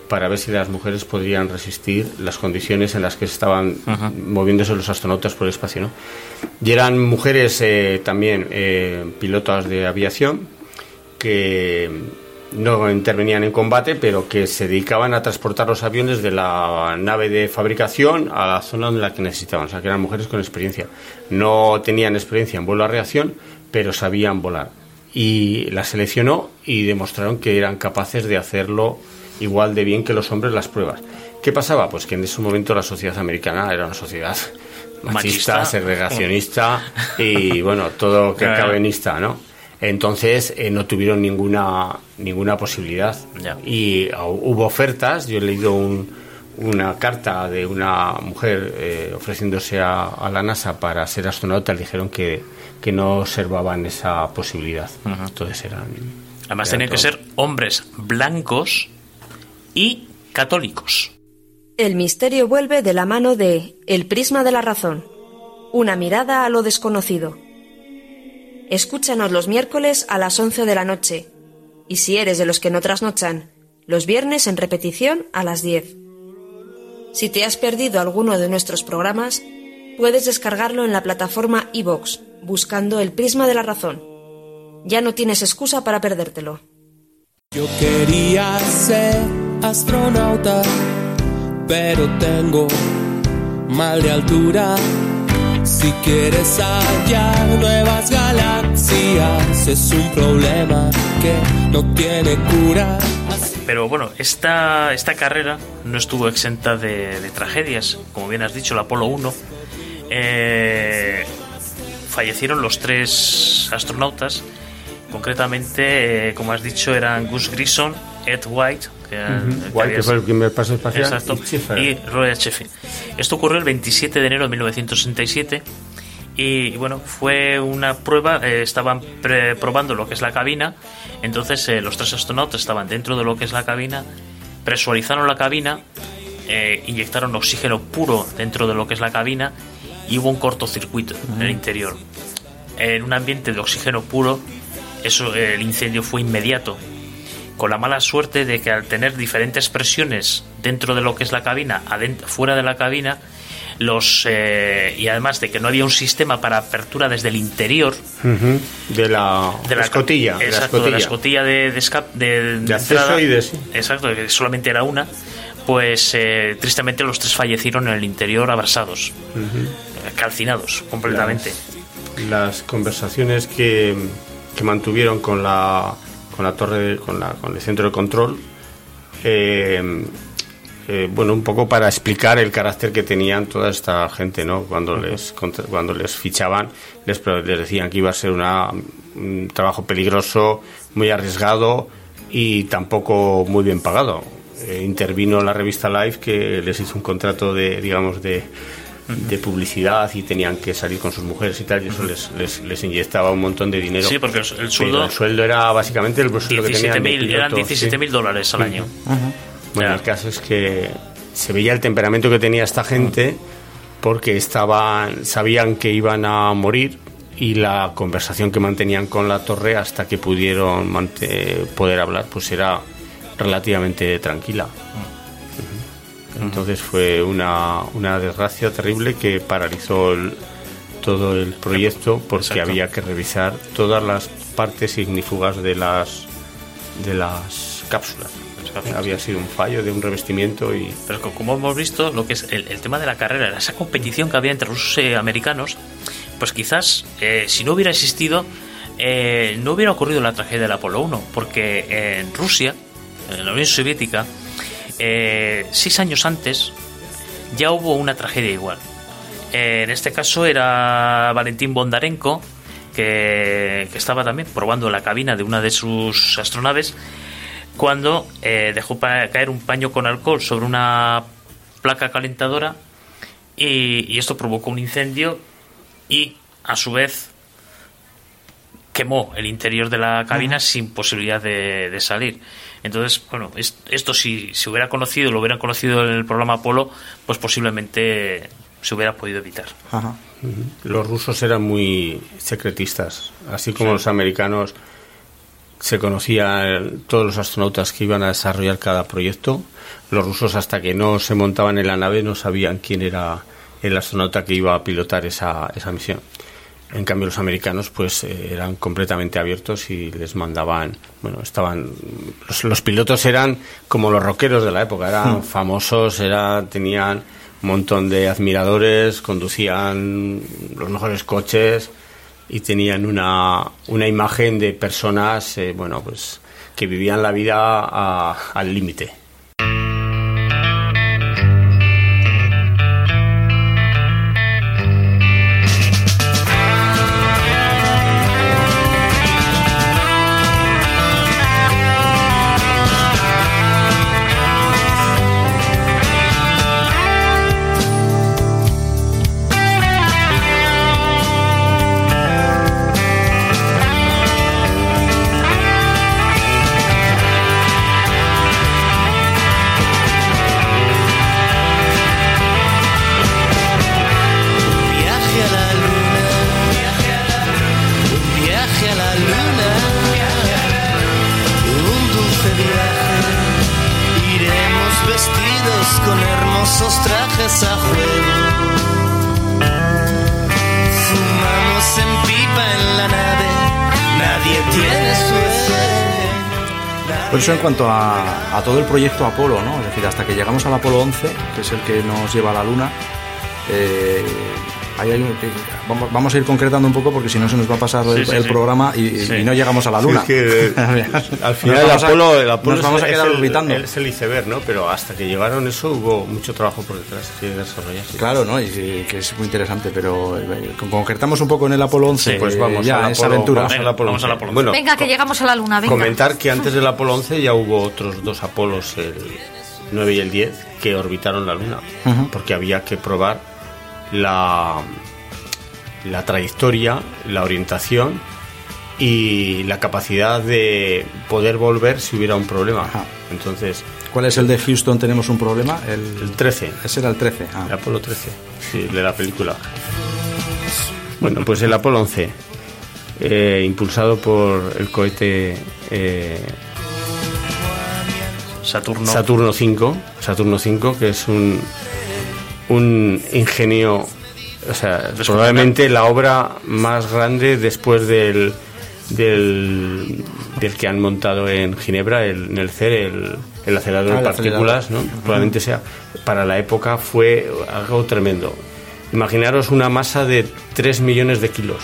para ver si las mujeres podrían resistir las condiciones en las que estaban moviéndose los astronautas por el espacio. ¿no? Y eran mujeres eh, también eh, pilotas de aviación que no intervenían en combate, pero que se dedicaban a transportar los aviones de la nave de fabricación a la zona en la que necesitaban. O sea, que eran mujeres con experiencia. No tenían experiencia en vuelo a reacción, pero sabían volar. Y las seleccionó y demostraron que eran capaces de hacerlo igual de bien que los hombres las pruebas. ¿Qué pasaba? Pues que en ese momento la sociedad americana era una sociedad machista, Machista. segregacionista y bueno, todo que cabenista, ¿no? Entonces eh, no tuvieron ninguna ninguna posibilidad. Y ah, hubo ofertas, yo he leído un- una carta de una mujer eh, ofreciéndose a, a la NASA para ser astronauta, le dijeron que, que no observaban esa posibilidad. Entonces eran... Además tenían que ser hombres blancos y católicos. El misterio vuelve de la mano de El prisma de la razón. Una mirada a lo desconocido. Escúchanos los miércoles a las 11 de la noche. Y si eres de los que no trasnochan, los viernes en repetición a las 10. Si te has perdido alguno de nuestros programas, puedes descargarlo en la plataforma iVoox, buscando El prisma de la razón. Ya no tienes excusa para perdértelo. Yo quería ser astronauta, pero tengo mal de altura. Si quieres hallar nuevas galaxias, es un problema que no tiene cura. Pero bueno, esta, esta carrera no estuvo exenta de, de tragedias. Como bien has dicho, el Apolo 1. eh, fallecieron los tres astronautas. Concretamente, eh, como has dicho, eran Gus Grissom, Ed White, que, que White, había que fue el primer paso espacial. Exacto. y Schiffer. Y Roy Sheffield. Esto ocurrió el 27 de enero de 1967 y, y bueno, fue una prueba, eh, estaban pre- probando lo que es la cabina, entonces eh, los tres astronautas estaban dentro de lo que es la cabina, presurizaron la cabina, eh, inyectaron oxígeno puro dentro de lo que es la cabina y hubo un cortocircuito en el interior. En un ambiente de oxígeno puro, eso, el incendio fue inmediato con la mala suerte de que al tener diferentes presiones dentro de lo que es la cabina, fuera de la cabina, los eh, y además de que no había un sistema para apertura desde el interior de la, de la escotilla. exacto, de la escotilla. de, de, escap- de- de acceso y de sí. exacto, que solamente era una, pues eh, tristemente los tres fallecieron en el interior abrasados, calcinados completamente. las conversaciones que, que mantuvieron con la con la torre con la con el centro de control eh, eh, bueno un poco para explicar el carácter que tenían toda esta gente no cuando les contra- cuando les fichaban les, les decían que iba a ser una, un trabajo peligroso muy arriesgado y tampoco muy bien pagado. Eh, intervino la revista Life que les hizo un contrato de digamos de de publicidad y tenían que salir con sus mujeres y tal, y eso les, les, les inyectaba un montón de dinero. Sí, porque el, sueldo, el sueldo era básicamente el sueldo que tenían. de 17.000 eran piloto, 17.000 sí. dólares al año. Bueno, Ya. el caso es que se veía el temperamento que tenía esta gente porque estaban, sabían que iban a morir y la conversación que mantenían con la torre hasta que pudieron poder hablar pues era relativamente tranquila. Entonces fue una, una desgracia terrible que paralizó el- todo el proyecto porque Exacto. había que revisar todas las partes ignífugas de las de las cápsulas. Había sido un fallo de un revestimiento y Pero co- como hemos visto, lo que es el, el tema de la carrera, esa competición que había entre rusos y americanos, pues quizás eh, si no hubiera existido, eh, no hubiera ocurrido la tragedia del Apolo 1, porque en Rusia, en la Unión Soviética, eh, seis años antes ya hubo una tragedia igual. Eh, en este caso era Valentín Bondarenko, que, que estaba también probando la cabina de una de sus astronaves cuando eh, dejó caer un paño con alcohol sobre una placa calentadora y esto provocó un incendio y a su vez quemó el interior de la cabina sin posibilidad de, de salir. Entonces, bueno, es- esto si se hubiera conocido, lo hubieran conocido en el programa Apolo, pues posiblemente se hubiera podido evitar. Ajá. los rusos eran muy secretistas, así como los americanos se conocían todos los astronautas que iban a desarrollar cada proyecto. Los rusos hasta que no se montaban en la nave no sabían quién era el astronauta que iba a pilotar esa, esa misión. En cambio los americanos pues eh, eran completamente abiertos y les mandaban, bueno, estaban los, los pilotos eran como los rockeros de la época, eran famosos, era, tenían un montón de admiradores, conducían los mejores coches y tenían una, una imagen de personas, eh, bueno, pues que vivían la vida a- al límite. Eso en cuanto a, a todo el proyecto Apolo, ¿no? Es decir, hasta que llegamos al Apolo 11, que es el que nos lleva a la Luna, eh, ahí hay un- que- vamos, vamos a ir concretando un poco porque si no se nos va a pasar el, Sí, sí, el sí. programa y, Sí. y no llegamos a la luna. Es que, eh, al final el a- Apolo, el Apolo nos vamos a es quedar el, orbitando. Es el iceberg, ¿no? Pero hasta que llegaron eso hubo mucho trabajo por detrás que desarrollarse. Claro, ¿no? Y que que es muy interesante, pero eh, con- concretamos un poco en el Apolo 11, Sí, Pues eh, vamos ya al esa Apolo, aventura. Vamos al Venga, Apolo vamos al 11. Apolo. Bueno, Venga, que llegamos a la luna, venga. Comentar que antes del Apolo 11 ya hubo otros dos Apolos, el 9 y el 10, que orbitaron la Luna, Ujú. porque había que probar la, la trayectoria, la orientación y la capacidad de poder volver si hubiera un problema. Ajá. Entonces, ¿Cuál es el de Houston? ¿Tenemos un problema? el El, 13, ese era el 13. ah. el Apolo 13, sí, de la película. Bueno, pues el Apolo 11, eh, impulsado por el cohete eh, Saturno. Saturno 5, Saturno 5, que es un, un ingenio, o sea, probablemente la obra más grande después del, del, del que han montado en Ginebra, el, en el CER, el, el acelerador Ah, de partículas, acelerador. ¿no? probablemente sea, para la época fue algo tremendo. Imaginaros una masa de 3 millones de kilos,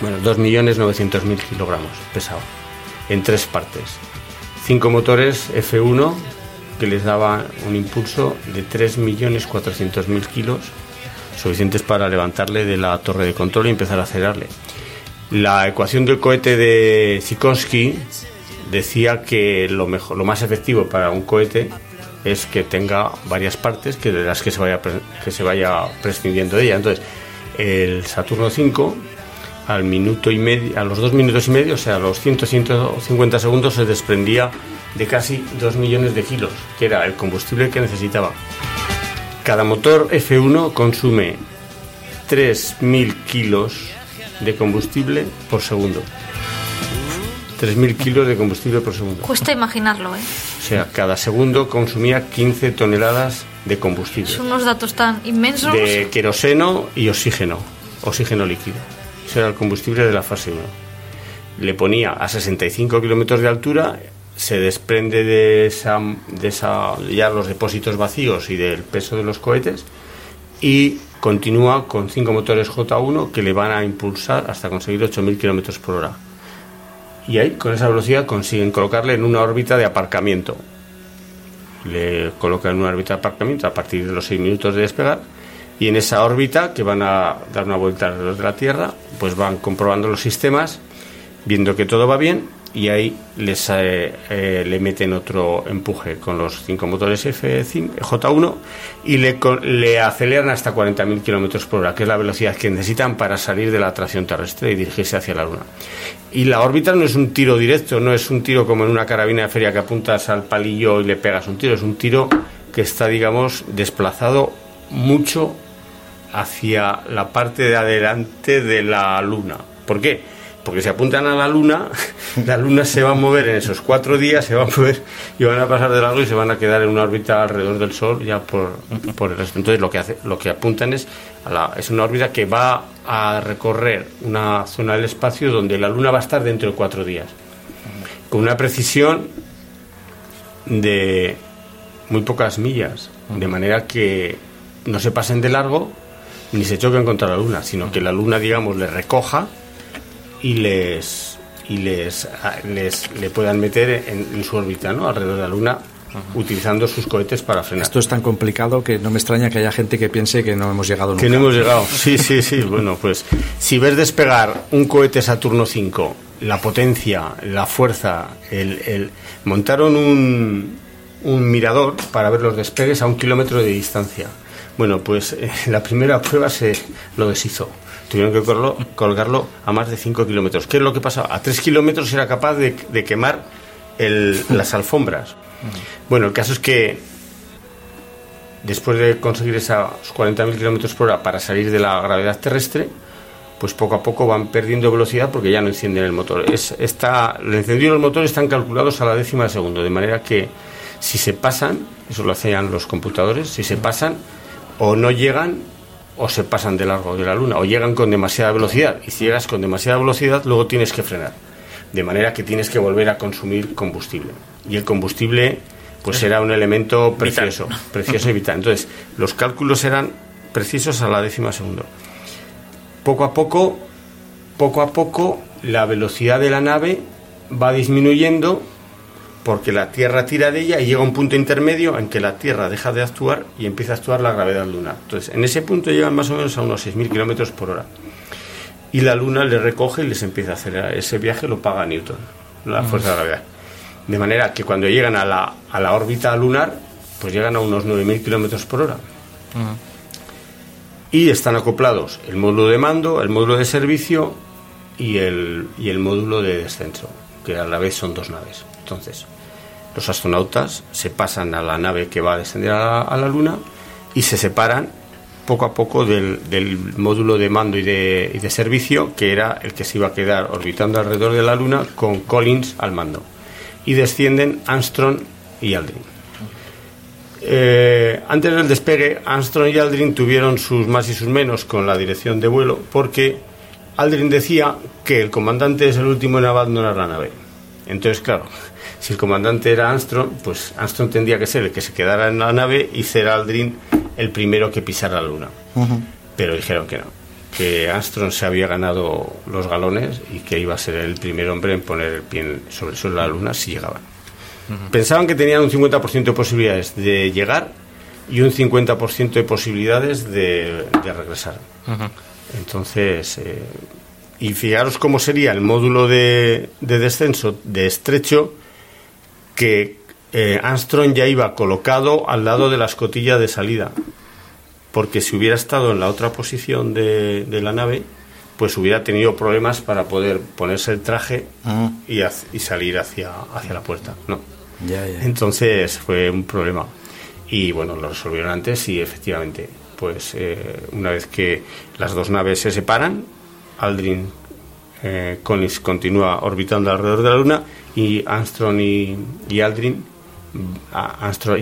bueno, 2.900.000 kilogramos pesado, en tres partes cinco motores F1 que les daba un impulso de 3.400.000 kilos, suficientes para levantarle de la torre de control y empezar a acelerarle. La ecuación del cohete de Sikorsky decía que lo mejor, lo más efectivo para un cohete es que tenga varias partes que de las que se vaya que se vaya prescindiendo de ella. Entonces, el Saturno 5 al minuto y medio, a los dos minutos y medio, o sea, a los 100, 150 segundos se desprendía de casi 2 millones de kilos, que era el combustible que necesitaba. Cada motor F1 consume 3.000 kilos de combustible por segundo. 3.000 kilos de combustible por segundo. Cuesta imaginarlo, ¿eh? O sea, cada segundo consumía 15 toneladas de combustible. Son unos datos tan inmensos. De queroseno y oxígeno, oxígeno líquido. Ese era el combustible de la fase 1. Le ponía a 65 kilómetros de altura, se desprende de esa, de esa, ya los depósitos vacíos y del peso de los cohetes y continúa con cinco motores J1 que le van a impulsar hasta conseguir 8.000 kilómetros por hora. Y ahí, con esa velocidad, consiguen colocarle en una órbita de aparcamiento. Le colocan en una órbita de aparcamiento a partir de los 6 minutos de despegar y en esa órbita, que van a dar una vuelta alrededor de la Tierra, pues van comprobando los sistemas, viendo que todo va bien y ahí les eh, eh, le meten otro empuje con los cinco motores F5, J1 y le, le aceleran hasta 40.000 kilómetros por hora, que es la velocidad que necesitan para salir de la atracción terrestre y dirigirse hacia la Luna. Y la órbita no es un tiro directo, no es un tiro como en una carabina de feria que apuntas al palillo y le pegas un tiro, es un tiro que está, digamos, desplazado mucho hacia la parte de adelante de la Luna. ¿Por qué? Porque si apuntan a la Luna, la Luna se va a mover en esos cuatro días, se va a mover y van a pasar de largo y se van a quedar en una órbita alrededor del Sol ya por, por el resto. Entonces lo que hace, lo que apuntan es a la, es una órbita que va a recorrer una zona del espacio donde la Luna va a estar dentro de cuatro días. Con una precisión de muy pocas millas, de manera que no se pasen de largo ni se choquen contra la luna, sino que la luna, digamos, les recoja y les y les, les le puedan meter en, en su órbita, ¿no? Alrededor de la luna, utilizando sus cohetes para frenar. Esto es tan complicado que no me extraña que haya gente que piense que no hemos llegado nunca. Que no hemos llegado. Sí, sí, sí. Bueno, pues si ves despegar un cohete Saturno 5, la potencia, la fuerza, el, el- montaron un, un mirador para ver los despegues a un kilómetro de distancia. Bueno, pues eh, la primera prueba se lo deshizo. Tuvieron que colgarlo, a más de 5 kilómetros. ¿Qué es lo que pasaba? A 3 kilómetros era capaz de, quemar el- las alfombras. Bueno, el caso es que después de conseguir esos 40.000 kilómetros por hora para salir de la gravedad terrestre, pues poco a poco van perdiendo velocidad porque ya no encienden el motor. Es, está, el encendido de los motores están calculados a la décima de segundo, de manera que si se pasan, eso lo hacían los computadores, si se pasan o no llegan o se pasan de largo de la luna o llegan con demasiada velocidad y si llegas con demasiada velocidad luego tienes que frenar de manera que tienes que volver a consumir combustible y el combustible pues era un elemento precioso precioso y vital. Entonces los cálculos eran precisos a la décima segundo. Poco a poco, poco a poco, la velocidad de la nave va disminuyendo porque la Tierra tira de ella y llega a un punto intermedio en que la Tierra deja de actuar y empieza a actuar la gravedad lunar. Entonces, en ese punto llegan más o menos a unos 6.000 kilómetros por hora. Y la Luna les recoge y les empieza a acelerar. Ese viaje lo paga Newton, la fuerza de la gravedad. De manera que cuando llegan a la, a la órbita lunar, pues llegan a unos 9.000 kilómetros por hora. Y están acoplados el módulo de mando, el módulo de servicio y el, y el módulo de descenso, que a la vez son dos naves. Entonces, los astronautas se pasan a la nave que va a descender a la, Luna y se separan poco a poco del, del módulo de mando y de, y de servicio, que era el que se iba a quedar orbitando alrededor de la Luna con Collins al mando. Y descienden Armstrong y Aldrin. Eh, antes del despegue, Armstrong y Aldrin tuvieron sus más y sus menos con la dirección de vuelo, porque Aldrin decía que el comandante es el último en abandonar la nave. Entonces, claro, si el comandante era Armstrong, pues Armstrong tendría que ser el que se quedara en la nave y ser Aldrin el primero que pisara la luna. Pero dijeron que no, que Armstrong se había ganado los galones y que iba a ser el primer hombre en poner el pie sobre el suelo de la luna si llegaban. Pensaban que tenían un 50% de posibilidades de llegar y un 50% de posibilidades de, de regresar. Entonces, eh, y fijaros cómo sería el módulo de, de descenso de estrecho que eh, Armstrong ya iba colocado al lado de la escotilla de salida. Porque si hubiera estado en la otra posición de, de la nave, pues hubiera tenido problemas para poder ponerse el traje Ah, y, salir hacia, hacia la puerta. No. ya, ya. Entonces fue un problema. Y bueno, lo resolvieron antes y efectivamente, pues eh, una vez que las dos naves se separan, Aldrin eh, continúa orbitando alrededor de la Luna y Armstrong y, y Aldrin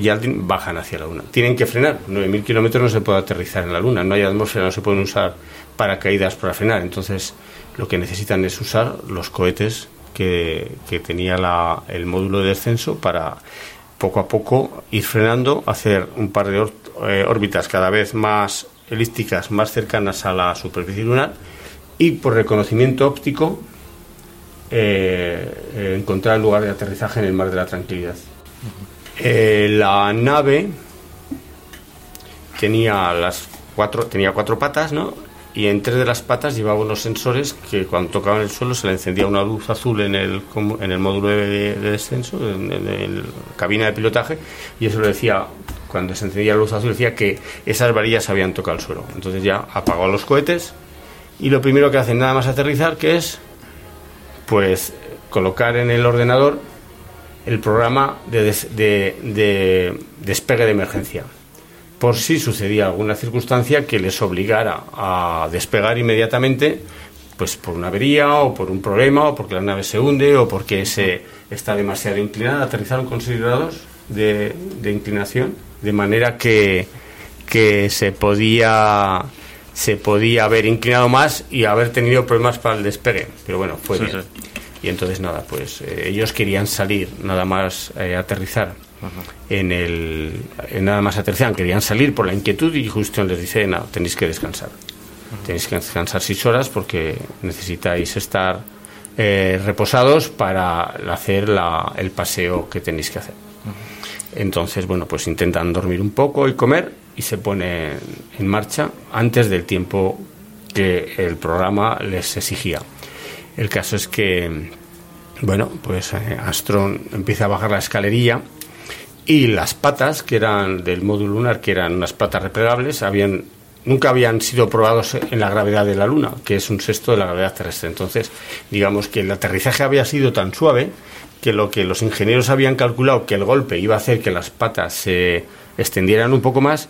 y Aldrin bajan hacia la Luna. Tienen que frenar. 9.000 kilómetros no se puede aterrizar en la Luna. No hay atmósfera, no se pueden usar paracaídas para frenar. Entonces, lo que necesitan es usar los cohetes que, tenía la- el módulo de descenso para poco a poco ir frenando, hacer un par de eh, órbitas cada vez más elípticas, más cercanas a la superficie lunar y por reconocimiento óptico eh, eh, encontrar el lugar de aterrizaje en el mar de la tranquilidad. Eh, la nave tenía las cuatro tenía cuatro patas, ¿no? Y en tres de las patas llevaba unos sensores que cuando tocaban el suelo se le encendía una luz azul en el en el módulo de, de descenso, en, en la cabina de pilotaje, y eso le decía cuando se encendía la luz azul decía que esas varillas habían tocado el suelo. Entonces ya apagó los cohetes y lo primero que hacen nada más aterrizar que es pues colocar en el ordenador el programa de, des- de- de despegue de emergencia por si sucedía alguna circunstancia que les obligara a despegar inmediatamente pues por una avería o por un problema o porque la nave se hunde o porque se está demasiado inclinada aterrizaron con 6 grados de, de inclinación de manera que, que se podía se podía haber inclinado más y haber tenido problemas para el despegue. Pero bueno fue Sí, bien. sí. y entonces nada pues eh, ellos querían salir nada más eh, aterrizar. En el en nada más aterrizar querían salir por la inquietud y Houston les dice no tenéis que descansar. Tenéis que descansar seis horas porque necesitáis estar eh, reposados para hacer la- el paseo que tenéis que hacer entonces, bueno, pues intentan dormir un poco y comer y se ponen en marcha antes del tiempo que el programa les exigía. El caso es que, bueno, pues eh, Armstrong empieza a bajar la escalerilla y las patas, que eran del módulo lunar, que eran unas patas replegables, habían nunca habían sido probados en la gravedad de la Luna, que es un sexto de la gravedad terrestre. Entonces, digamos que el aterrizaje había sido tan suave que lo que los ingenieros habían calculado que el golpe iba a hacer que las patas se extendieran un poco más,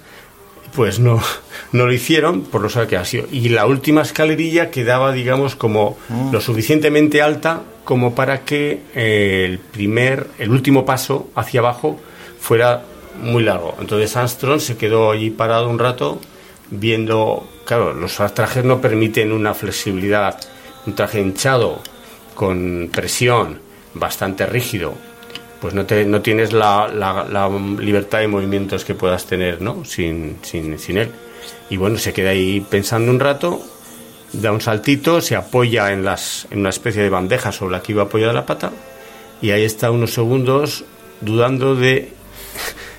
pues no, no lo hicieron por lo que ha sido. Y la última escalerilla quedaba, digamos, como lo suficientemente alta como para que eh, el primer, el último paso hacia abajo fuera muy largo. Entonces Armstrong se quedó allí parado un rato viendo, claro, los trajes no permiten una flexibilidad, un traje hinchado con presión bastante rígido pues no, te, no tienes la, la- libertad de movimientos que puedas tener ¿no? sin, sin, sin él. Y bueno, se queda ahí pensando un rato, da un saltito, se apoya en, las, en una especie de bandeja sobre la que iba apoyada la pata y ahí está unos segundos dudando de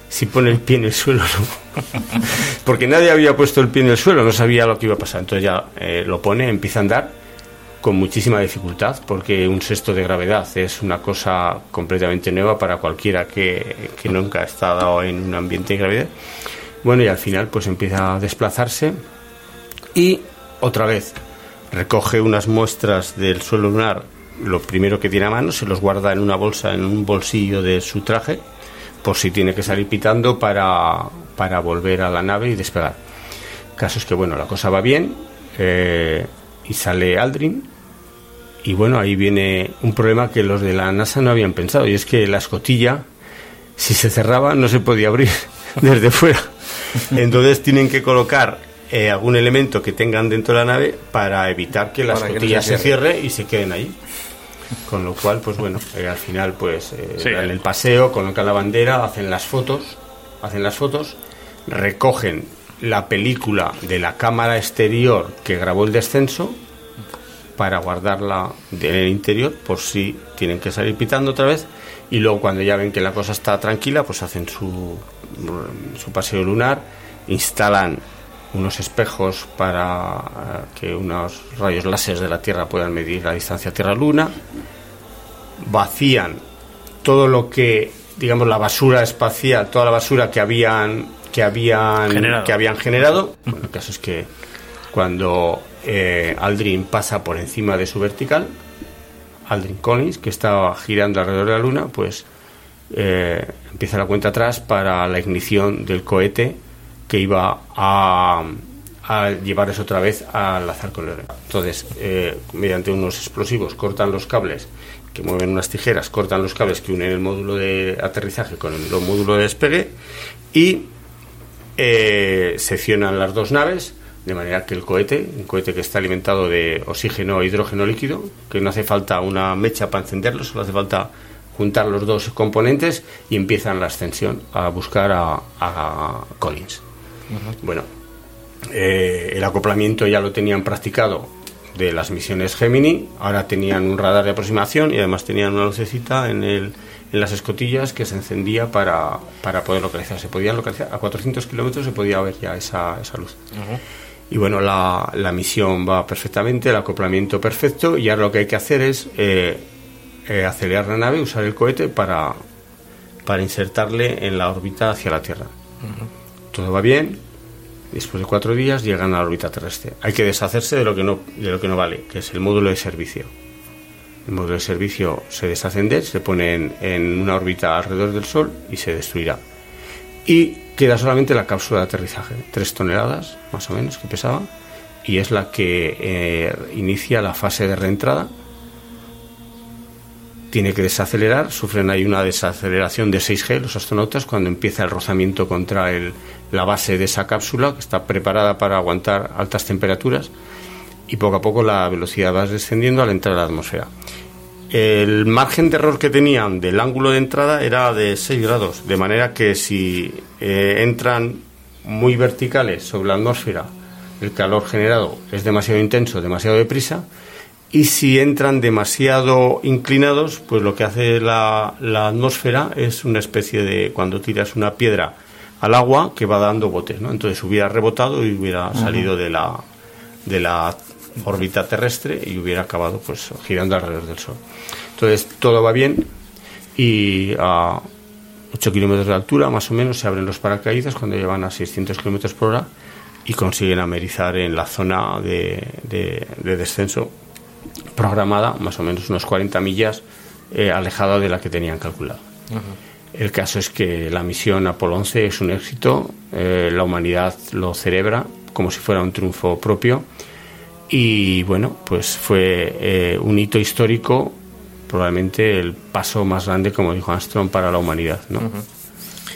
si pone el pie en el suelo. Porque nadie había puesto el pie en el suelo, no sabía lo que iba a pasar. Entonces ya eh, lo pone, empieza a andar con muchísima dificultad, porque un sexto de gravedad es una cosa completamente nueva para cualquiera que, que nunca ha estado en un ambiente de gravedad. Bueno, y al final pues empieza a desplazarse y otra vez recoge unas muestras del suelo lunar, lo primero que tiene a mano, se los guarda en una bolsa, en un bolsillo de su traje, por si tiene que salir pitando para, para volver a la nave y despegar. Caso es que, bueno, la cosa va bien eh, y sale Aldrin. Y bueno, ahí viene un problema que los de la NASA no habían pensado, y es que la escotilla, si se cerraba, no se podía abrir desde fuera. Entonces tienen que colocar eh, algún elemento que tengan dentro de la nave para evitar que la Para que no escotilla se se cierre y se queden ahí. Con lo cual, pues bueno, eh, al final, pues eh, Sí. en el paseo colocan la bandera, hacen las fotos, hacen las fotos, recogen la película de la cámara exterior que grabó el descenso para guardarla en el interior por si tienen que salir pitando otra vez y luego cuando ya ven que la cosa está tranquila pues hacen su, su paseo lunar instalan unos espejos para eh, que unos rayos láser de la Tierra puedan medir la distancia Tierra-Luna vacían todo lo que digamos la basura espacial toda la basura que habían que habían Generado. que habían generado bueno el caso es que cuando eh, Aldrin pasa por encima de su vertical Aldrin Collins que estaba girando alrededor de la luna pues eh, empieza la cuenta atrás para la ignición del cohete que iba a, a llevarles otra vez al azar con el Entonces, eh, mediante unos explosivos cortan los cables que mueven unas tijeras, cortan los cables que unen el módulo de aterrizaje con el, módulo de despegue y eh, seccionan las dos naves de manera que el cohete, un cohete que está alimentado de oxígeno e hidrógeno líquido, que no hace falta una mecha para encenderlo, solo hace falta juntar los dos componentes y empiezan la ascensión a buscar a Collins. Bueno, eh, el acoplamiento ya lo tenían practicado de las misiones Gemini, ahora tenían un radar de aproximación y además tenían una lucecita en, el, en las escotillas que se encendía para, para poder localizar. Se podían localizar a 400 kilómetros, se podía ver ya esa, esa luz. Y bueno, la, la misión va perfectamente, el acoplamiento perfecto, y ahora lo que hay que hacer es eh, eh, acelerar la nave, usar el cohete para, para insertarle en la órbita hacia la Tierra. Todo va bien, después de cuatro días llegan a la órbita terrestre. Hay que deshacerse de lo que no, de lo que no vale, que es el módulo de servicio. El módulo de servicio se deshace en se pone en, en una órbita alrededor del Sol y se destruirá. Y queda solamente la cápsula de aterrizaje, tres toneladas más o menos que pesaba, y es la que eh, inicia la fase de reentrada. Tiene que desacelerar, sufren ahí una desaceleración de 6G los astronautas cuando empieza el rozamiento contra la base de esa cápsula, que está preparada para aguantar altas temperaturas, y poco a poco la velocidad va descendiendo al entrar a la atmósfera. El margen de error que tenían del ángulo de entrada era de 6 grados, de manera que si eh, entran muy verticales sobre la atmósfera, el calor generado es demasiado intenso, demasiado deprisa, y si entran demasiado inclinados, pues lo que hace la, la atmósfera es una especie de cuando tiras una piedra al agua que va dando botes, ¿no? Entonces hubiera rebotado y hubiera salido de la de la órbita terrestre y hubiera acabado pues girando alrededor del Sol. Entonces todo va bien y a 8 kilómetros de altura más o menos se abren los paracaídas cuando llevan a 600 kilómetros por hora y consiguen amerizar en la zona de, de- de descenso programada más o menos unos 40 millas eh, alejada de la que tenían calculado. El caso es que la misión Apolo 11 es un éxito, eh, la humanidad lo celebra como si fuera un triunfo propio y bueno, pues fue eh, un hito histórico, probablemente el paso más grande, como dijo Armstrong, para la humanidad. ¿no?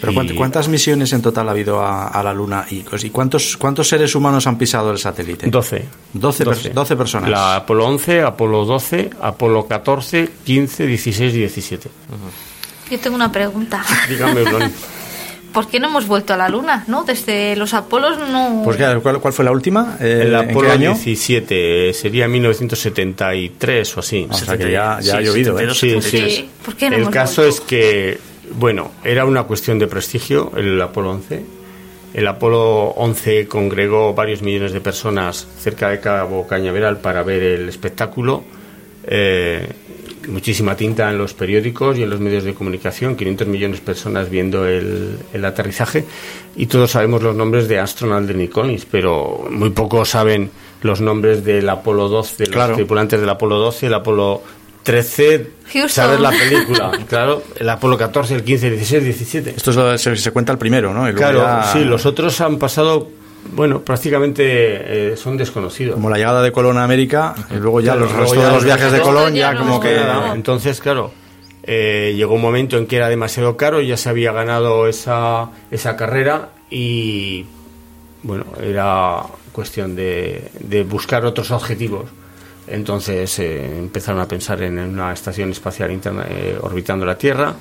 Pero Y- ¿cuánt- ¿cuántas misiones en total ha habido a, a la Luna? ¿Y, y cuántos, cuántos seres humanos han pisado el satélite? 12. 12, pers- 12 personas. La Apolo 11, Apolo 12, Apolo 14, 15, 16 y 17. Yo tengo una pregunta. Dígame. ¿Por qué no hemos vuelto a la Luna? ¿No? Desde los Apolos no... Pues, ¿qué- ¿cuál, cuál fue la última? Eh, El ¿en qué Apolo año? 17 sería 1973 o así. O sea que ya, ya ha Sí, llovido, ¿eh? 72, Sí, ¿Por sí. qué? ¿Por qué no el hemos caso vuelto? es que, bueno, era una cuestión de prestigio el Apolo 11. El Apolo 11 congregó varios millones de personas cerca de Cabo Cañaveral para ver el espectáculo. Eh, muchísima tinta en los periódicos y en los medios de comunicación, 500 millones de personas viendo el, el aterrizaje y todos sabemos los nombres de Armstrong, Aldrin y Collins, pero muy pocos saben los nombres del Apolo 12, de los Claro. tripulantes del Apolo 12, el Apolo 13, Houston. saber la película, claro, el Apolo 14, el 15, el 16, el 17. Esto es lo- se, se cuenta el primero, ¿no? Claro, ya- sí, los otros han pasado, bueno, prácticamente eh, son desconocidos. Como la llegada de Colón a América, y luego ya Claro, los luego restos ya de los viajes de Colón ya ya no- como que... Nada. Entonces, claro, eh, llegó un momento en que era demasiado caro, ya se había ganado esa, esa carrera y, bueno, era cuestión de, de buscar otros objetivos. Entonces eh, empezaron a pensar en una estación espacial interna eh, orbitando la Tierra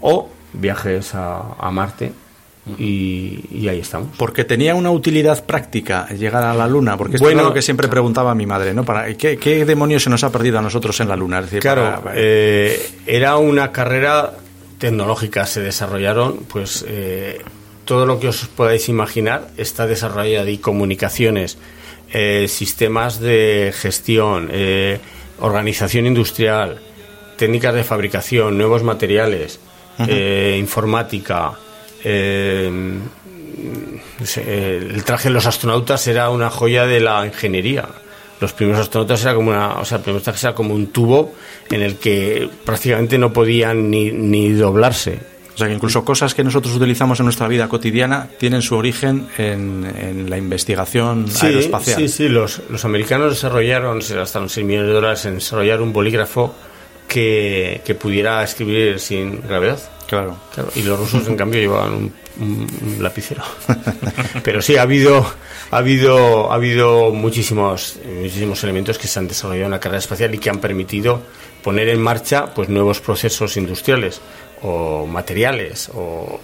o viajes a, a Marte y, y ahí estamos. Porque tenía una utilidad práctica llegar a la Luna, porque esto Bueno, es lo que siempre preguntaba mi madre, ¿no? Para, ¿qué, ¿Qué demonios se nos ha perdido a nosotros en la Luna? Es decir, Claro, para- eh, era una carrera tecnológica, se desarrollaron, pues eh, todo lo que os podáis imaginar está desarrollado y comunicaciones, eh, sistemas de gestión, eh, organización industrial, técnicas de fabricación, nuevos materiales, eh, informática. eh, no sé, el traje de los astronautas era una joya de la ingeniería. Los primeros astronautas era como una, o sea, el primer traje era como un tubo en el que prácticamente no podían ni, ni doblarse. O sea, que incluso cosas que nosotros utilizamos en nuestra vida cotidiana tienen su origen en, en la investigación Sí, aeroespacial. sí, sí, los, los americanos desarrollaron, se gastaron 6 millones de dólares en desarrollar un bolígrafo que, que pudiera escribir sin gravedad. Claro. Claro, y los rusos, en cambio, llevaban un, un- un lapicero. Pero sí, ha habido, ha habido, ha habido muchísimos, muchísimos elementos que se han desarrollado en la carrera espacial y que han permitido poner en marcha pues nuevos procesos industriales o materiales o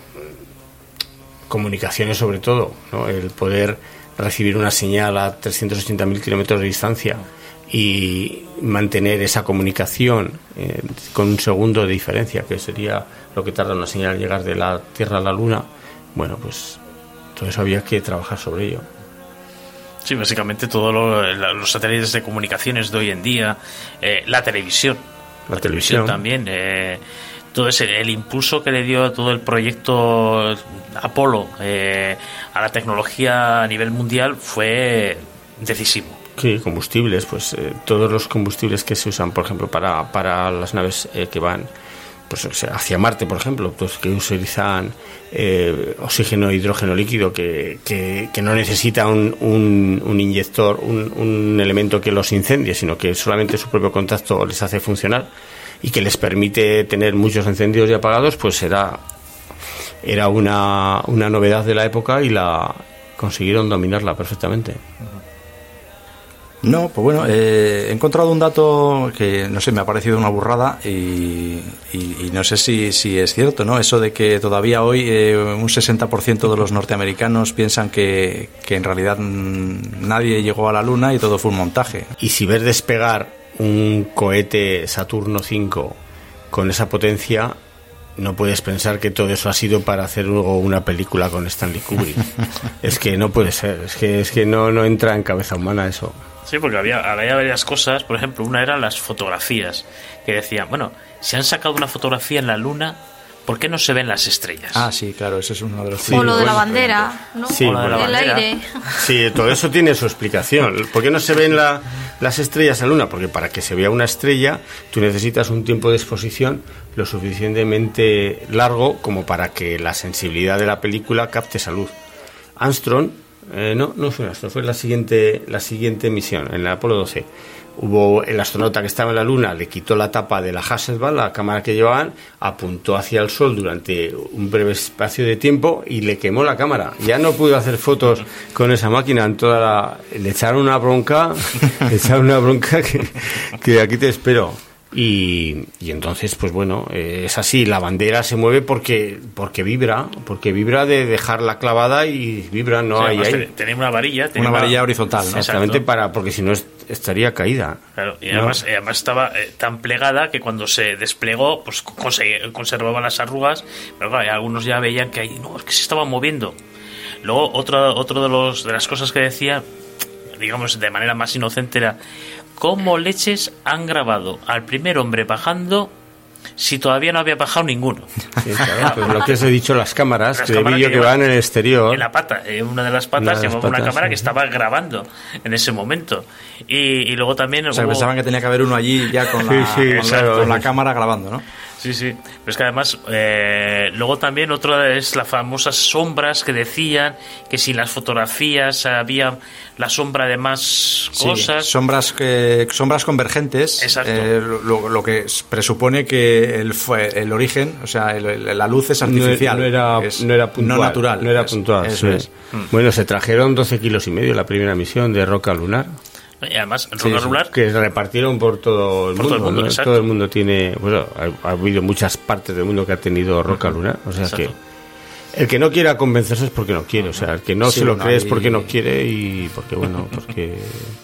comunicaciones sobre todo, ¿no? el poder recibir una señal a 380.000 kilómetros de distancia y mantener esa comunicación eh, con un segundo de diferencia, que sería lo que tarda una señal en llegar de la Tierra a la Luna, bueno, pues todo eso había que trabajar sobre ello. Sí, básicamente todos los satélites de comunicaciones de hoy en día, eh, la televisión, La televisión. también, eh, ese, el impulso que le dio todo el proyecto Apolo eh, a la tecnología a nivel mundial fue decisivo. Sí, combustibles, pues eh, todos los combustibles que se usan, por ejemplo, para, para las naves eh, que van pues, hacia Marte, por ejemplo, pues que utilizan eh, oxígeno e hidrógeno líquido, que, que, que no necesita un, un, un inyector, un, un elemento que los incendie, sino que solamente su propio contacto les hace funcionar y que les permite tener muchos encendidos y apagados, pues era, era una, una novedad de la época y la consiguieron dominarla perfectamente. No, pues bueno, eh, he encontrado un dato que, no sé, me ha parecido una burrada y, y- y no sé si, si es cierto, ¿no? Eso de que todavía hoy eh, un 60% de los norteamericanos piensan que, que en realidad mm, nadie llegó a la Luna y todo fue un montaje. Y si ves despegar un cohete Saturno 5 con esa potencia, no puedes pensar que todo eso ha sido para hacer luego una película con Stanley Kubrick. es que no puede ser, es que, es que no, no entra en cabeza humana eso. Sí, porque había, había varias cosas. Por ejemplo, una eran las fotografías. Que decían, bueno, si han sacado una fotografía en la luna, ¿por qué no se ven las estrellas? Ah, sí, claro, ese es uno de los... o lo de la bandera, ¿no? Sí, O lo de la el aire. Sí, todo eso tiene su explicación. ¿Por qué no se ven la- las estrellas en la Luna? Porque para que se vea una estrella, tú necesitas un tiempo de exposición lo suficientemente largo como para que la sensibilidad de la película capte esa luz. Armstrong, eh, no, no fue Armstrong, fue la siguiente, la siguiente misión, en el Apolo 12. Hubo el astronauta que estaba en la Luna, le quitó la tapa de la Hasselblad, la cámara que llevaban, apuntó hacia el Sol durante un breve espacio de tiempo y le quemó la cámara. Ya no pudo hacer fotos con esa máquina. En toda la... Le echaron una bronca, le echaron una bronca que, que aquí te espero. Y, y entonces, pues bueno, eh, es así, la bandera se mueve porque porque vibra, porque vibra de dejarla clavada y vibra, no hay además ahí. ten- tenía una varilla. Una varilla horizontal, ¿no? Exactamente para, porque si no es- estaría caída. Claro, y ¿no? además, además estaba eh, tan plegada que cuando se desplegó, pues conse- conservaba las arrugas, pero claro, algunos ya veían que ahí, no, es que se estaba moviendo. Luego, otro, otro de, los, de las cosas que decía, digamos de manera más inocente, era cómo leches han grabado al primer hombre bajando si todavía no había bajado ninguno. Sí, claro, pues lo que os he dicho, las cámaras Las que de cámaras vídeo que que van en el exterior. En la pata, en una de las Una patas llevaba una patas, cámara sí, que estaba grabando en ese momento. Y, y luego también... O sea, hubo- pensaban que tenía que haber uno allí ya con la, Sí, sí, con la- claro. con la cámara grabando, ¿no? Sí, sí. Pero es que además, eh, luego también otra es las famosas sombras que decían que si las fotografías había la sombra de más Sí, cosas. sombras que sombras convergentes Exacto. eh, lo, lo que presupone que el, fue- el origen o sea el- el- la luz es No, artificial no era, es no era puntual. no natural No era puntual. eso sí. es. Bueno, se trajeron 12 kilos y medio la primera misión de roca lunar. Y además, en Sí, roca sí, lunar, que se repartieron por todo el Por mundo. todo el mundo, ¿no? exacto. Todo el mundo tiene. Bueno, ha, ha habido muchas partes del mundo que ha tenido roca lunar. O sea Exacto. que. El que no quiera convencerse es porque no quiere. O sea, el que no Sí, se lo bueno, cree es porque no quiere y porque, bueno, porque.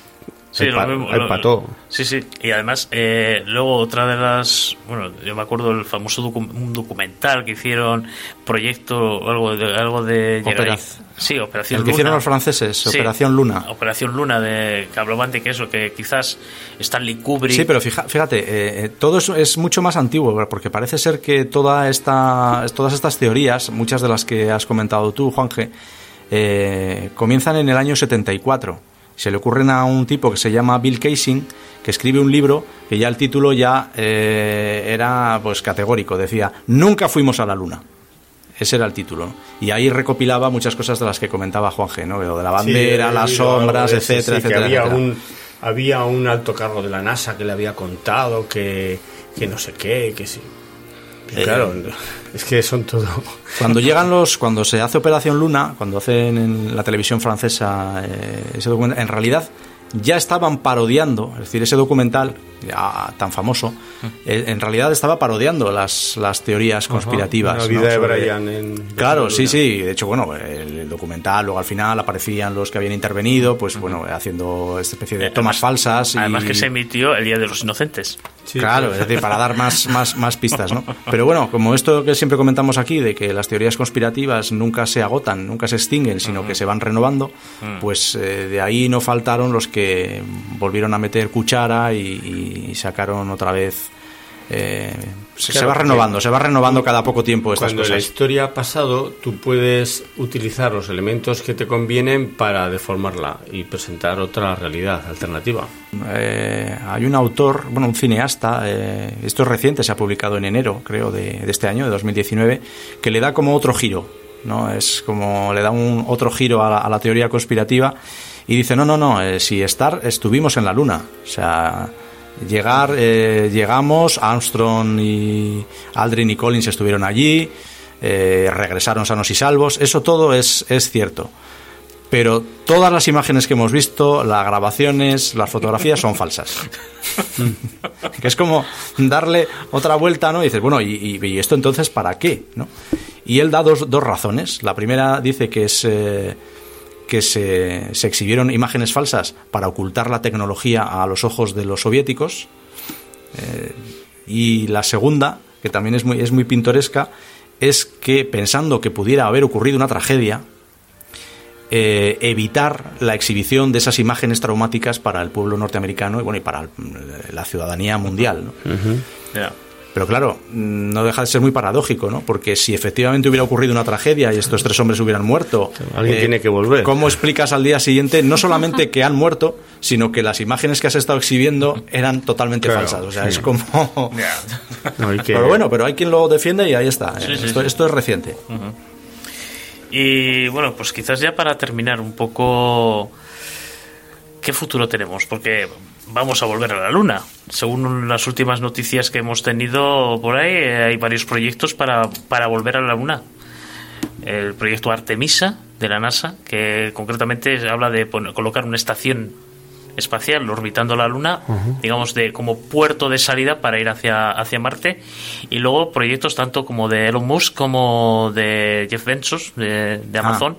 Sí, hay lo pa- mismo- hay lo- pa' todo. Sí, sí. Y además, eh, luego otra de las. Bueno, yo me acuerdo del famoso docu- un documental que hicieron, proyecto, algo de. Algo de Opera-. Sí, Operación el que hicieron Luna. los franceses Sí, Operación Luna Operación Luna, de, que hablaban de que eso, que quizás Stanley Kubrick. Sí, pero fija- fíjate, eh, eh, todo eso es mucho más antiguo, porque parece ser que toda esta, todas estas teorías, muchas de las que has comentado tú, Juanje, eh, comienzan en el año 74. Se le ocurren a un tipo que se llama Bill Casing, que escribe un libro que ya el título ya eh, era pues categórico, decía, nunca fuimos a la luna. Ese era el título. ¿no? Y ahí recopilaba muchas cosas de las que comentaba Juanje, ¿no? Lo de la bandera, Sí, las sombras, eso, etcétera, sí, etcétera. había, etcétera. Un, había un alto cargo de la NASA que le había contado que, que no sé qué, que sí. Eh, Claro, es que son todo. Cuando llegan los, cuando se hace Operación Luna, cuando hacen en la televisión francesa eh, ese documental, en realidad ya estaban parodiando, es decir, ese documental ya tan famoso, eh, en realidad estaba parodiando las, las teorías conspirativas. La ¿no? vida de sobre- Brian en. Claro, sí, sí. De hecho, bueno, el, el documental, luego al final aparecían los que habían intervenido, pues bueno, haciendo esta especie de tomas falsas. Y, Además que se emitió el Día de los Inocentes. Sí, claro, es decir, para dar más, más, más pistas, ¿no? Pero bueno, como esto que siempre comentamos aquí, de que las teorías conspirativas nunca se agotan, nunca se extinguen, sino que se van renovando, pues eh, de ahí no faltaron los que volvieron a meter cuchara y, y sacaron otra vez... eh, se, se Claro, va porque renovando, se va renovando cada poco tiempo estas Cuando la cosas. historia ha pasado, tú puedes utilizar los elementos que te convienen para deformarla y presentar otra realidad alternativa. Eh, hay un autor, bueno, un cineasta, eh, esto es reciente, se ha publicado en enero, creo, de, de este año, de 2019, que le da como otro giro, ¿no? Es como le da un otro giro a la, a la teoría conspirativa y dice, no, no, no, eh, si estar, estuvimos en la Luna, o sea, llegar, eh, llegamos, Armstrong y Aldrin y Collins estuvieron allí, eh, regresaron sanos y salvos, eso todo es, es cierto. Pero todas las imágenes que hemos visto, las grabaciones, las fotografías son falsas. es como darle otra vuelta, ¿no? Y dices, bueno, ¿y, y- y esto entonces para qué? ¿no? Y él da dos, dos razones. La primera dice que es eh, que se, se exhibieron imágenes falsas para ocultar la tecnología a los ojos de los soviéticos. Eh, y la segunda, que también es muy, es muy pintoresca, es que pensando que pudiera haber ocurrido una tragedia, eh, evitar la exhibición de esas imágenes traumáticas para el pueblo norteamericano y bueno y para el- la ciudadanía mundial. Pero claro, no deja de ser muy paradójico, ¿no? Porque si efectivamente hubiera ocurrido una tragedia y estos tres hombres hubieran muerto, eh, Alguien tiene que volver. ¿Cómo explicas al día siguiente no solamente que han muerto, sino que las imágenes que has estado exhibiendo eran totalmente Claro, falsas? O sea, sí. es como. No, y que- Pero bueno, pero hay quien lo defiende y ahí está. Sí, sí, esto, sí. esto es reciente. Y bueno, pues quizás ya para terminar un poco, ¿qué futuro tenemos? Porque vamos a volver a la Luna. Según las últimas noticias que hemos tenido por ahí, eh, hay varios proyectos para, para volver a la Luna. El proyecto Artemisa de la NASA, que concretamente habla de poner- colocar una estación espacial orbitando la Luna, digamos, de como puerto de salida para ir hacia, hacia Marte. Y luego proyectos tanto como de Elon Musk como de Jeff Bezos, de, de Amazon,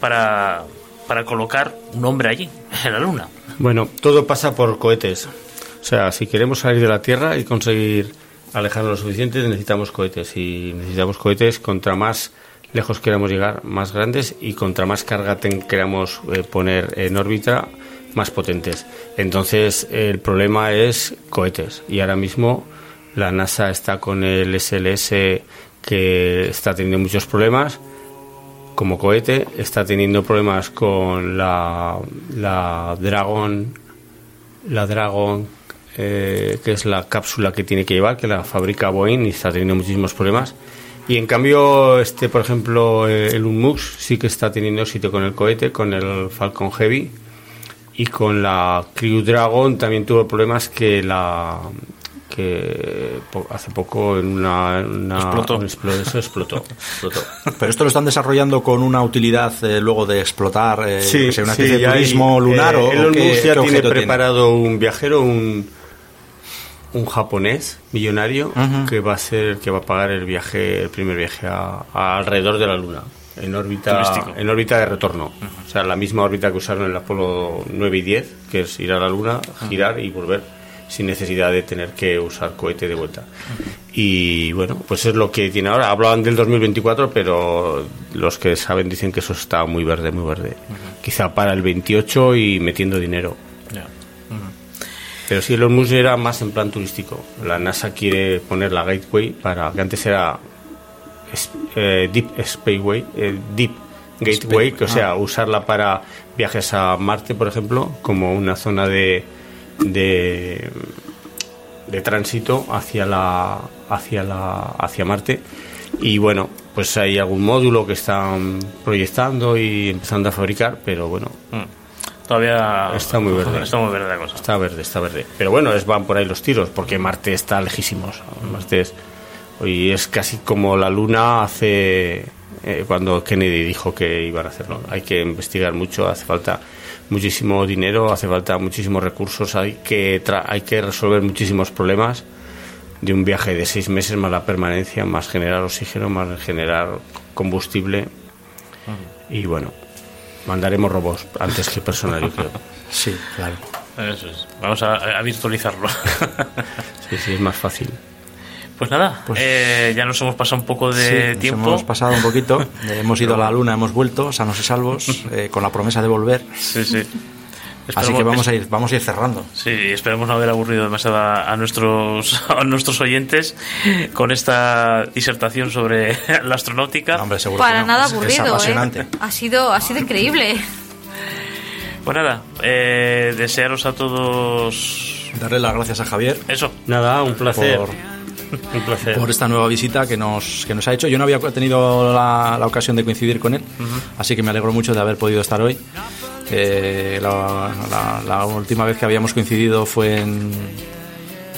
para, para colocar un hombre allí, en la Luna. Bueno, todo pasa por cohetes. O sea, si queremos salir de la Tierra y conseguir alejarnos lo suficiente, necesitamos cohetes. Y necesitamos cohetes contra más lejos queramos llegar, más grandes y contra más carga ten- queramos eh, poner en órbita, más potentes. Entonces, el problema es cohetes. Y ahora mismo la NASA está con el SLS que está teniendo muchos problemas como cohete, está teniendo problemas con la, la Dragon, la Dragon, eh, que es la cápsula que tiene que llevar, que la fabrica Boeing y está teniendo muchísimos problemas. Y en cambio, este, por ejemplo, eh, el Unmux sí que está teniendo éxito con el cohete, con el Falcon Heavy. Y con la Crew Dragon también tuvo problemas que la que po- hace poco en una, Explotó. un explo- eso explotó, explotó. Pero esto lo están desarrollando con una utilidad eh, luego de explotar, eh, sea una especie de hay, turismo lunar eh, o, Elon qué, Musk ya qué tiene preparado un viajero, un, un japonés millonario que va a ser que va a pagar el viaje, el primer viaje a, a alrededor de la Luna, en órbita, Turístico. en órbita de retorno. O sea, la misma órbita que usaron en el Apolo 9 y 10, que es ir a la Luna, girar y volver sin necesidad de tener que usar cohete de vuelta. Y bueno, pues es lo que tiene ahora. Hablaban del 2024, pero los que saben dicen que eso está muy verde, muy verde. Quizá para el 28 y metiendo dinero. Ya. Pero sí, Elon Musk era más en plan turístico. La NASA quiere poner la Gateway para que antes era eh, Deep Spaceway, eh, Deep Gateway, que, o sea, usarla para viajes a Marte, por ejemplo, como una zona de de, de tránsito hacia la hacia la hacia Marte. Y bueno, pues hay algún módulo que están proyectando y empezando a fabricar, pero bueno, Todavía Está muy verde. Está muy verde la cosa. Está verde, está verde. Pero bueno, es, van por ahí los tiros, porque Marte está lejísimos. Marte es, y es casi como la Luna hace eh, cuando Kennedy dijo que iban a hacerlo. Hay que investigar mucho, hace falta muchísimo dinero, hace falta muchísimos recursos, hay que, tra- hay que resolver muchísimos problemas de un viaje de seis meses más la permanencia, más generar oxígeno, más generar combustible. Y bueno, mandaremos robots antes que personal, yo creo. Sí, claro. Eso es. Vamos a, a virtualizarlo. Sí, sí, es más fácil. Pues nada, Pues- eh, ya nos hemos pasado un poco de Sí, nos tiempo. hemos pasado un poquito. Hemos ido a la luna, hemos vuelto, sanos y salvos, eh, con la promesa de volver. Sí, sí. Así que vamos a ir, vamos a ir cerrando. Sí, esperemos no haber aburrido demasiado a, a nuestros a nuestros oyentes con esta disertación sobre la astronáutica. No, hombre, seguro Para que no. nada aburrido, Es apasionante. ¿eh? Ha sido, ha sido increíble. Pues nada, eh, desearos a todos Darle las gracias a Javier eso. Nada, un placer. Por- un placer. por esta nueva visita que nos, que nos ha hecho. Yo no había tenido la, la ocasión de coincidir con él, así que me alegro mucho de haber podido estar hoy. Eh, la, la- la última vez que habíamos coincidido fue en,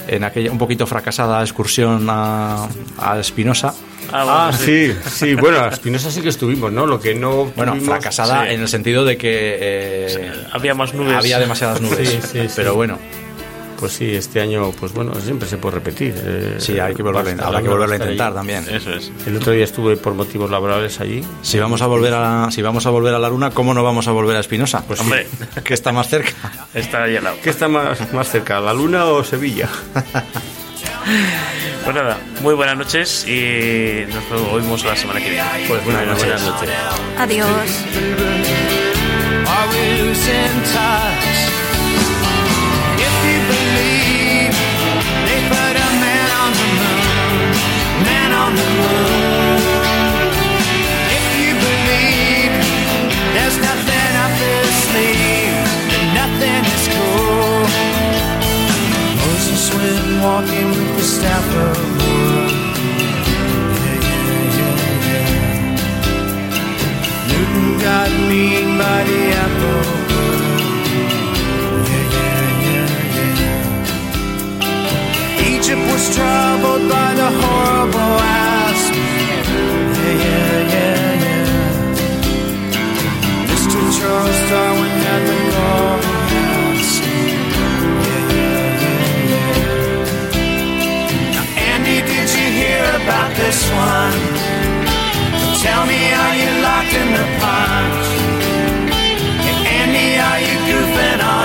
en aquella un poquito fracasada excursión a, a Espinosa. Ah, bueno, Ah, sí, sí, bueno, a Espinosa sí que estuvimos, ¿no? Lo que no. Bueno, tuvimos- fracasada sí. en el sentido de que eh, Había más nubes. había demasiadas nubes. Sí, sí, sí. Pero bueno, Pues sí, este año, pues bueno, siempre se puede repetir. eh, sí, hay que basta, habrá que a intentar allí. también. Eso es. El otro día estuve por motivos laborales allí. Si vamos a volver a si vamos a volver a la luna, ¿cómo no vamos a volver a Espinosa? Pues Hombre. que está más cerca. Está ahí al lado. ¿Qué está más, más cerca, la Luna o Sevilla? Pues nada, muy buenas noches y nos oímos la semana que viene. Pues buenas noches. Adiós. walking with the staff of wood. Yeah, yeah, yeah, yeah. Newton got me by the apple. Yeah, yeah, yeah, yeah. Egypt was troubled by the horrible asp. Yeah, yeah, yeah, yeah. Mr. Charles Darwin had the call. about this one. Tell me, are you locked in the punch? And Andy, are you goofing off?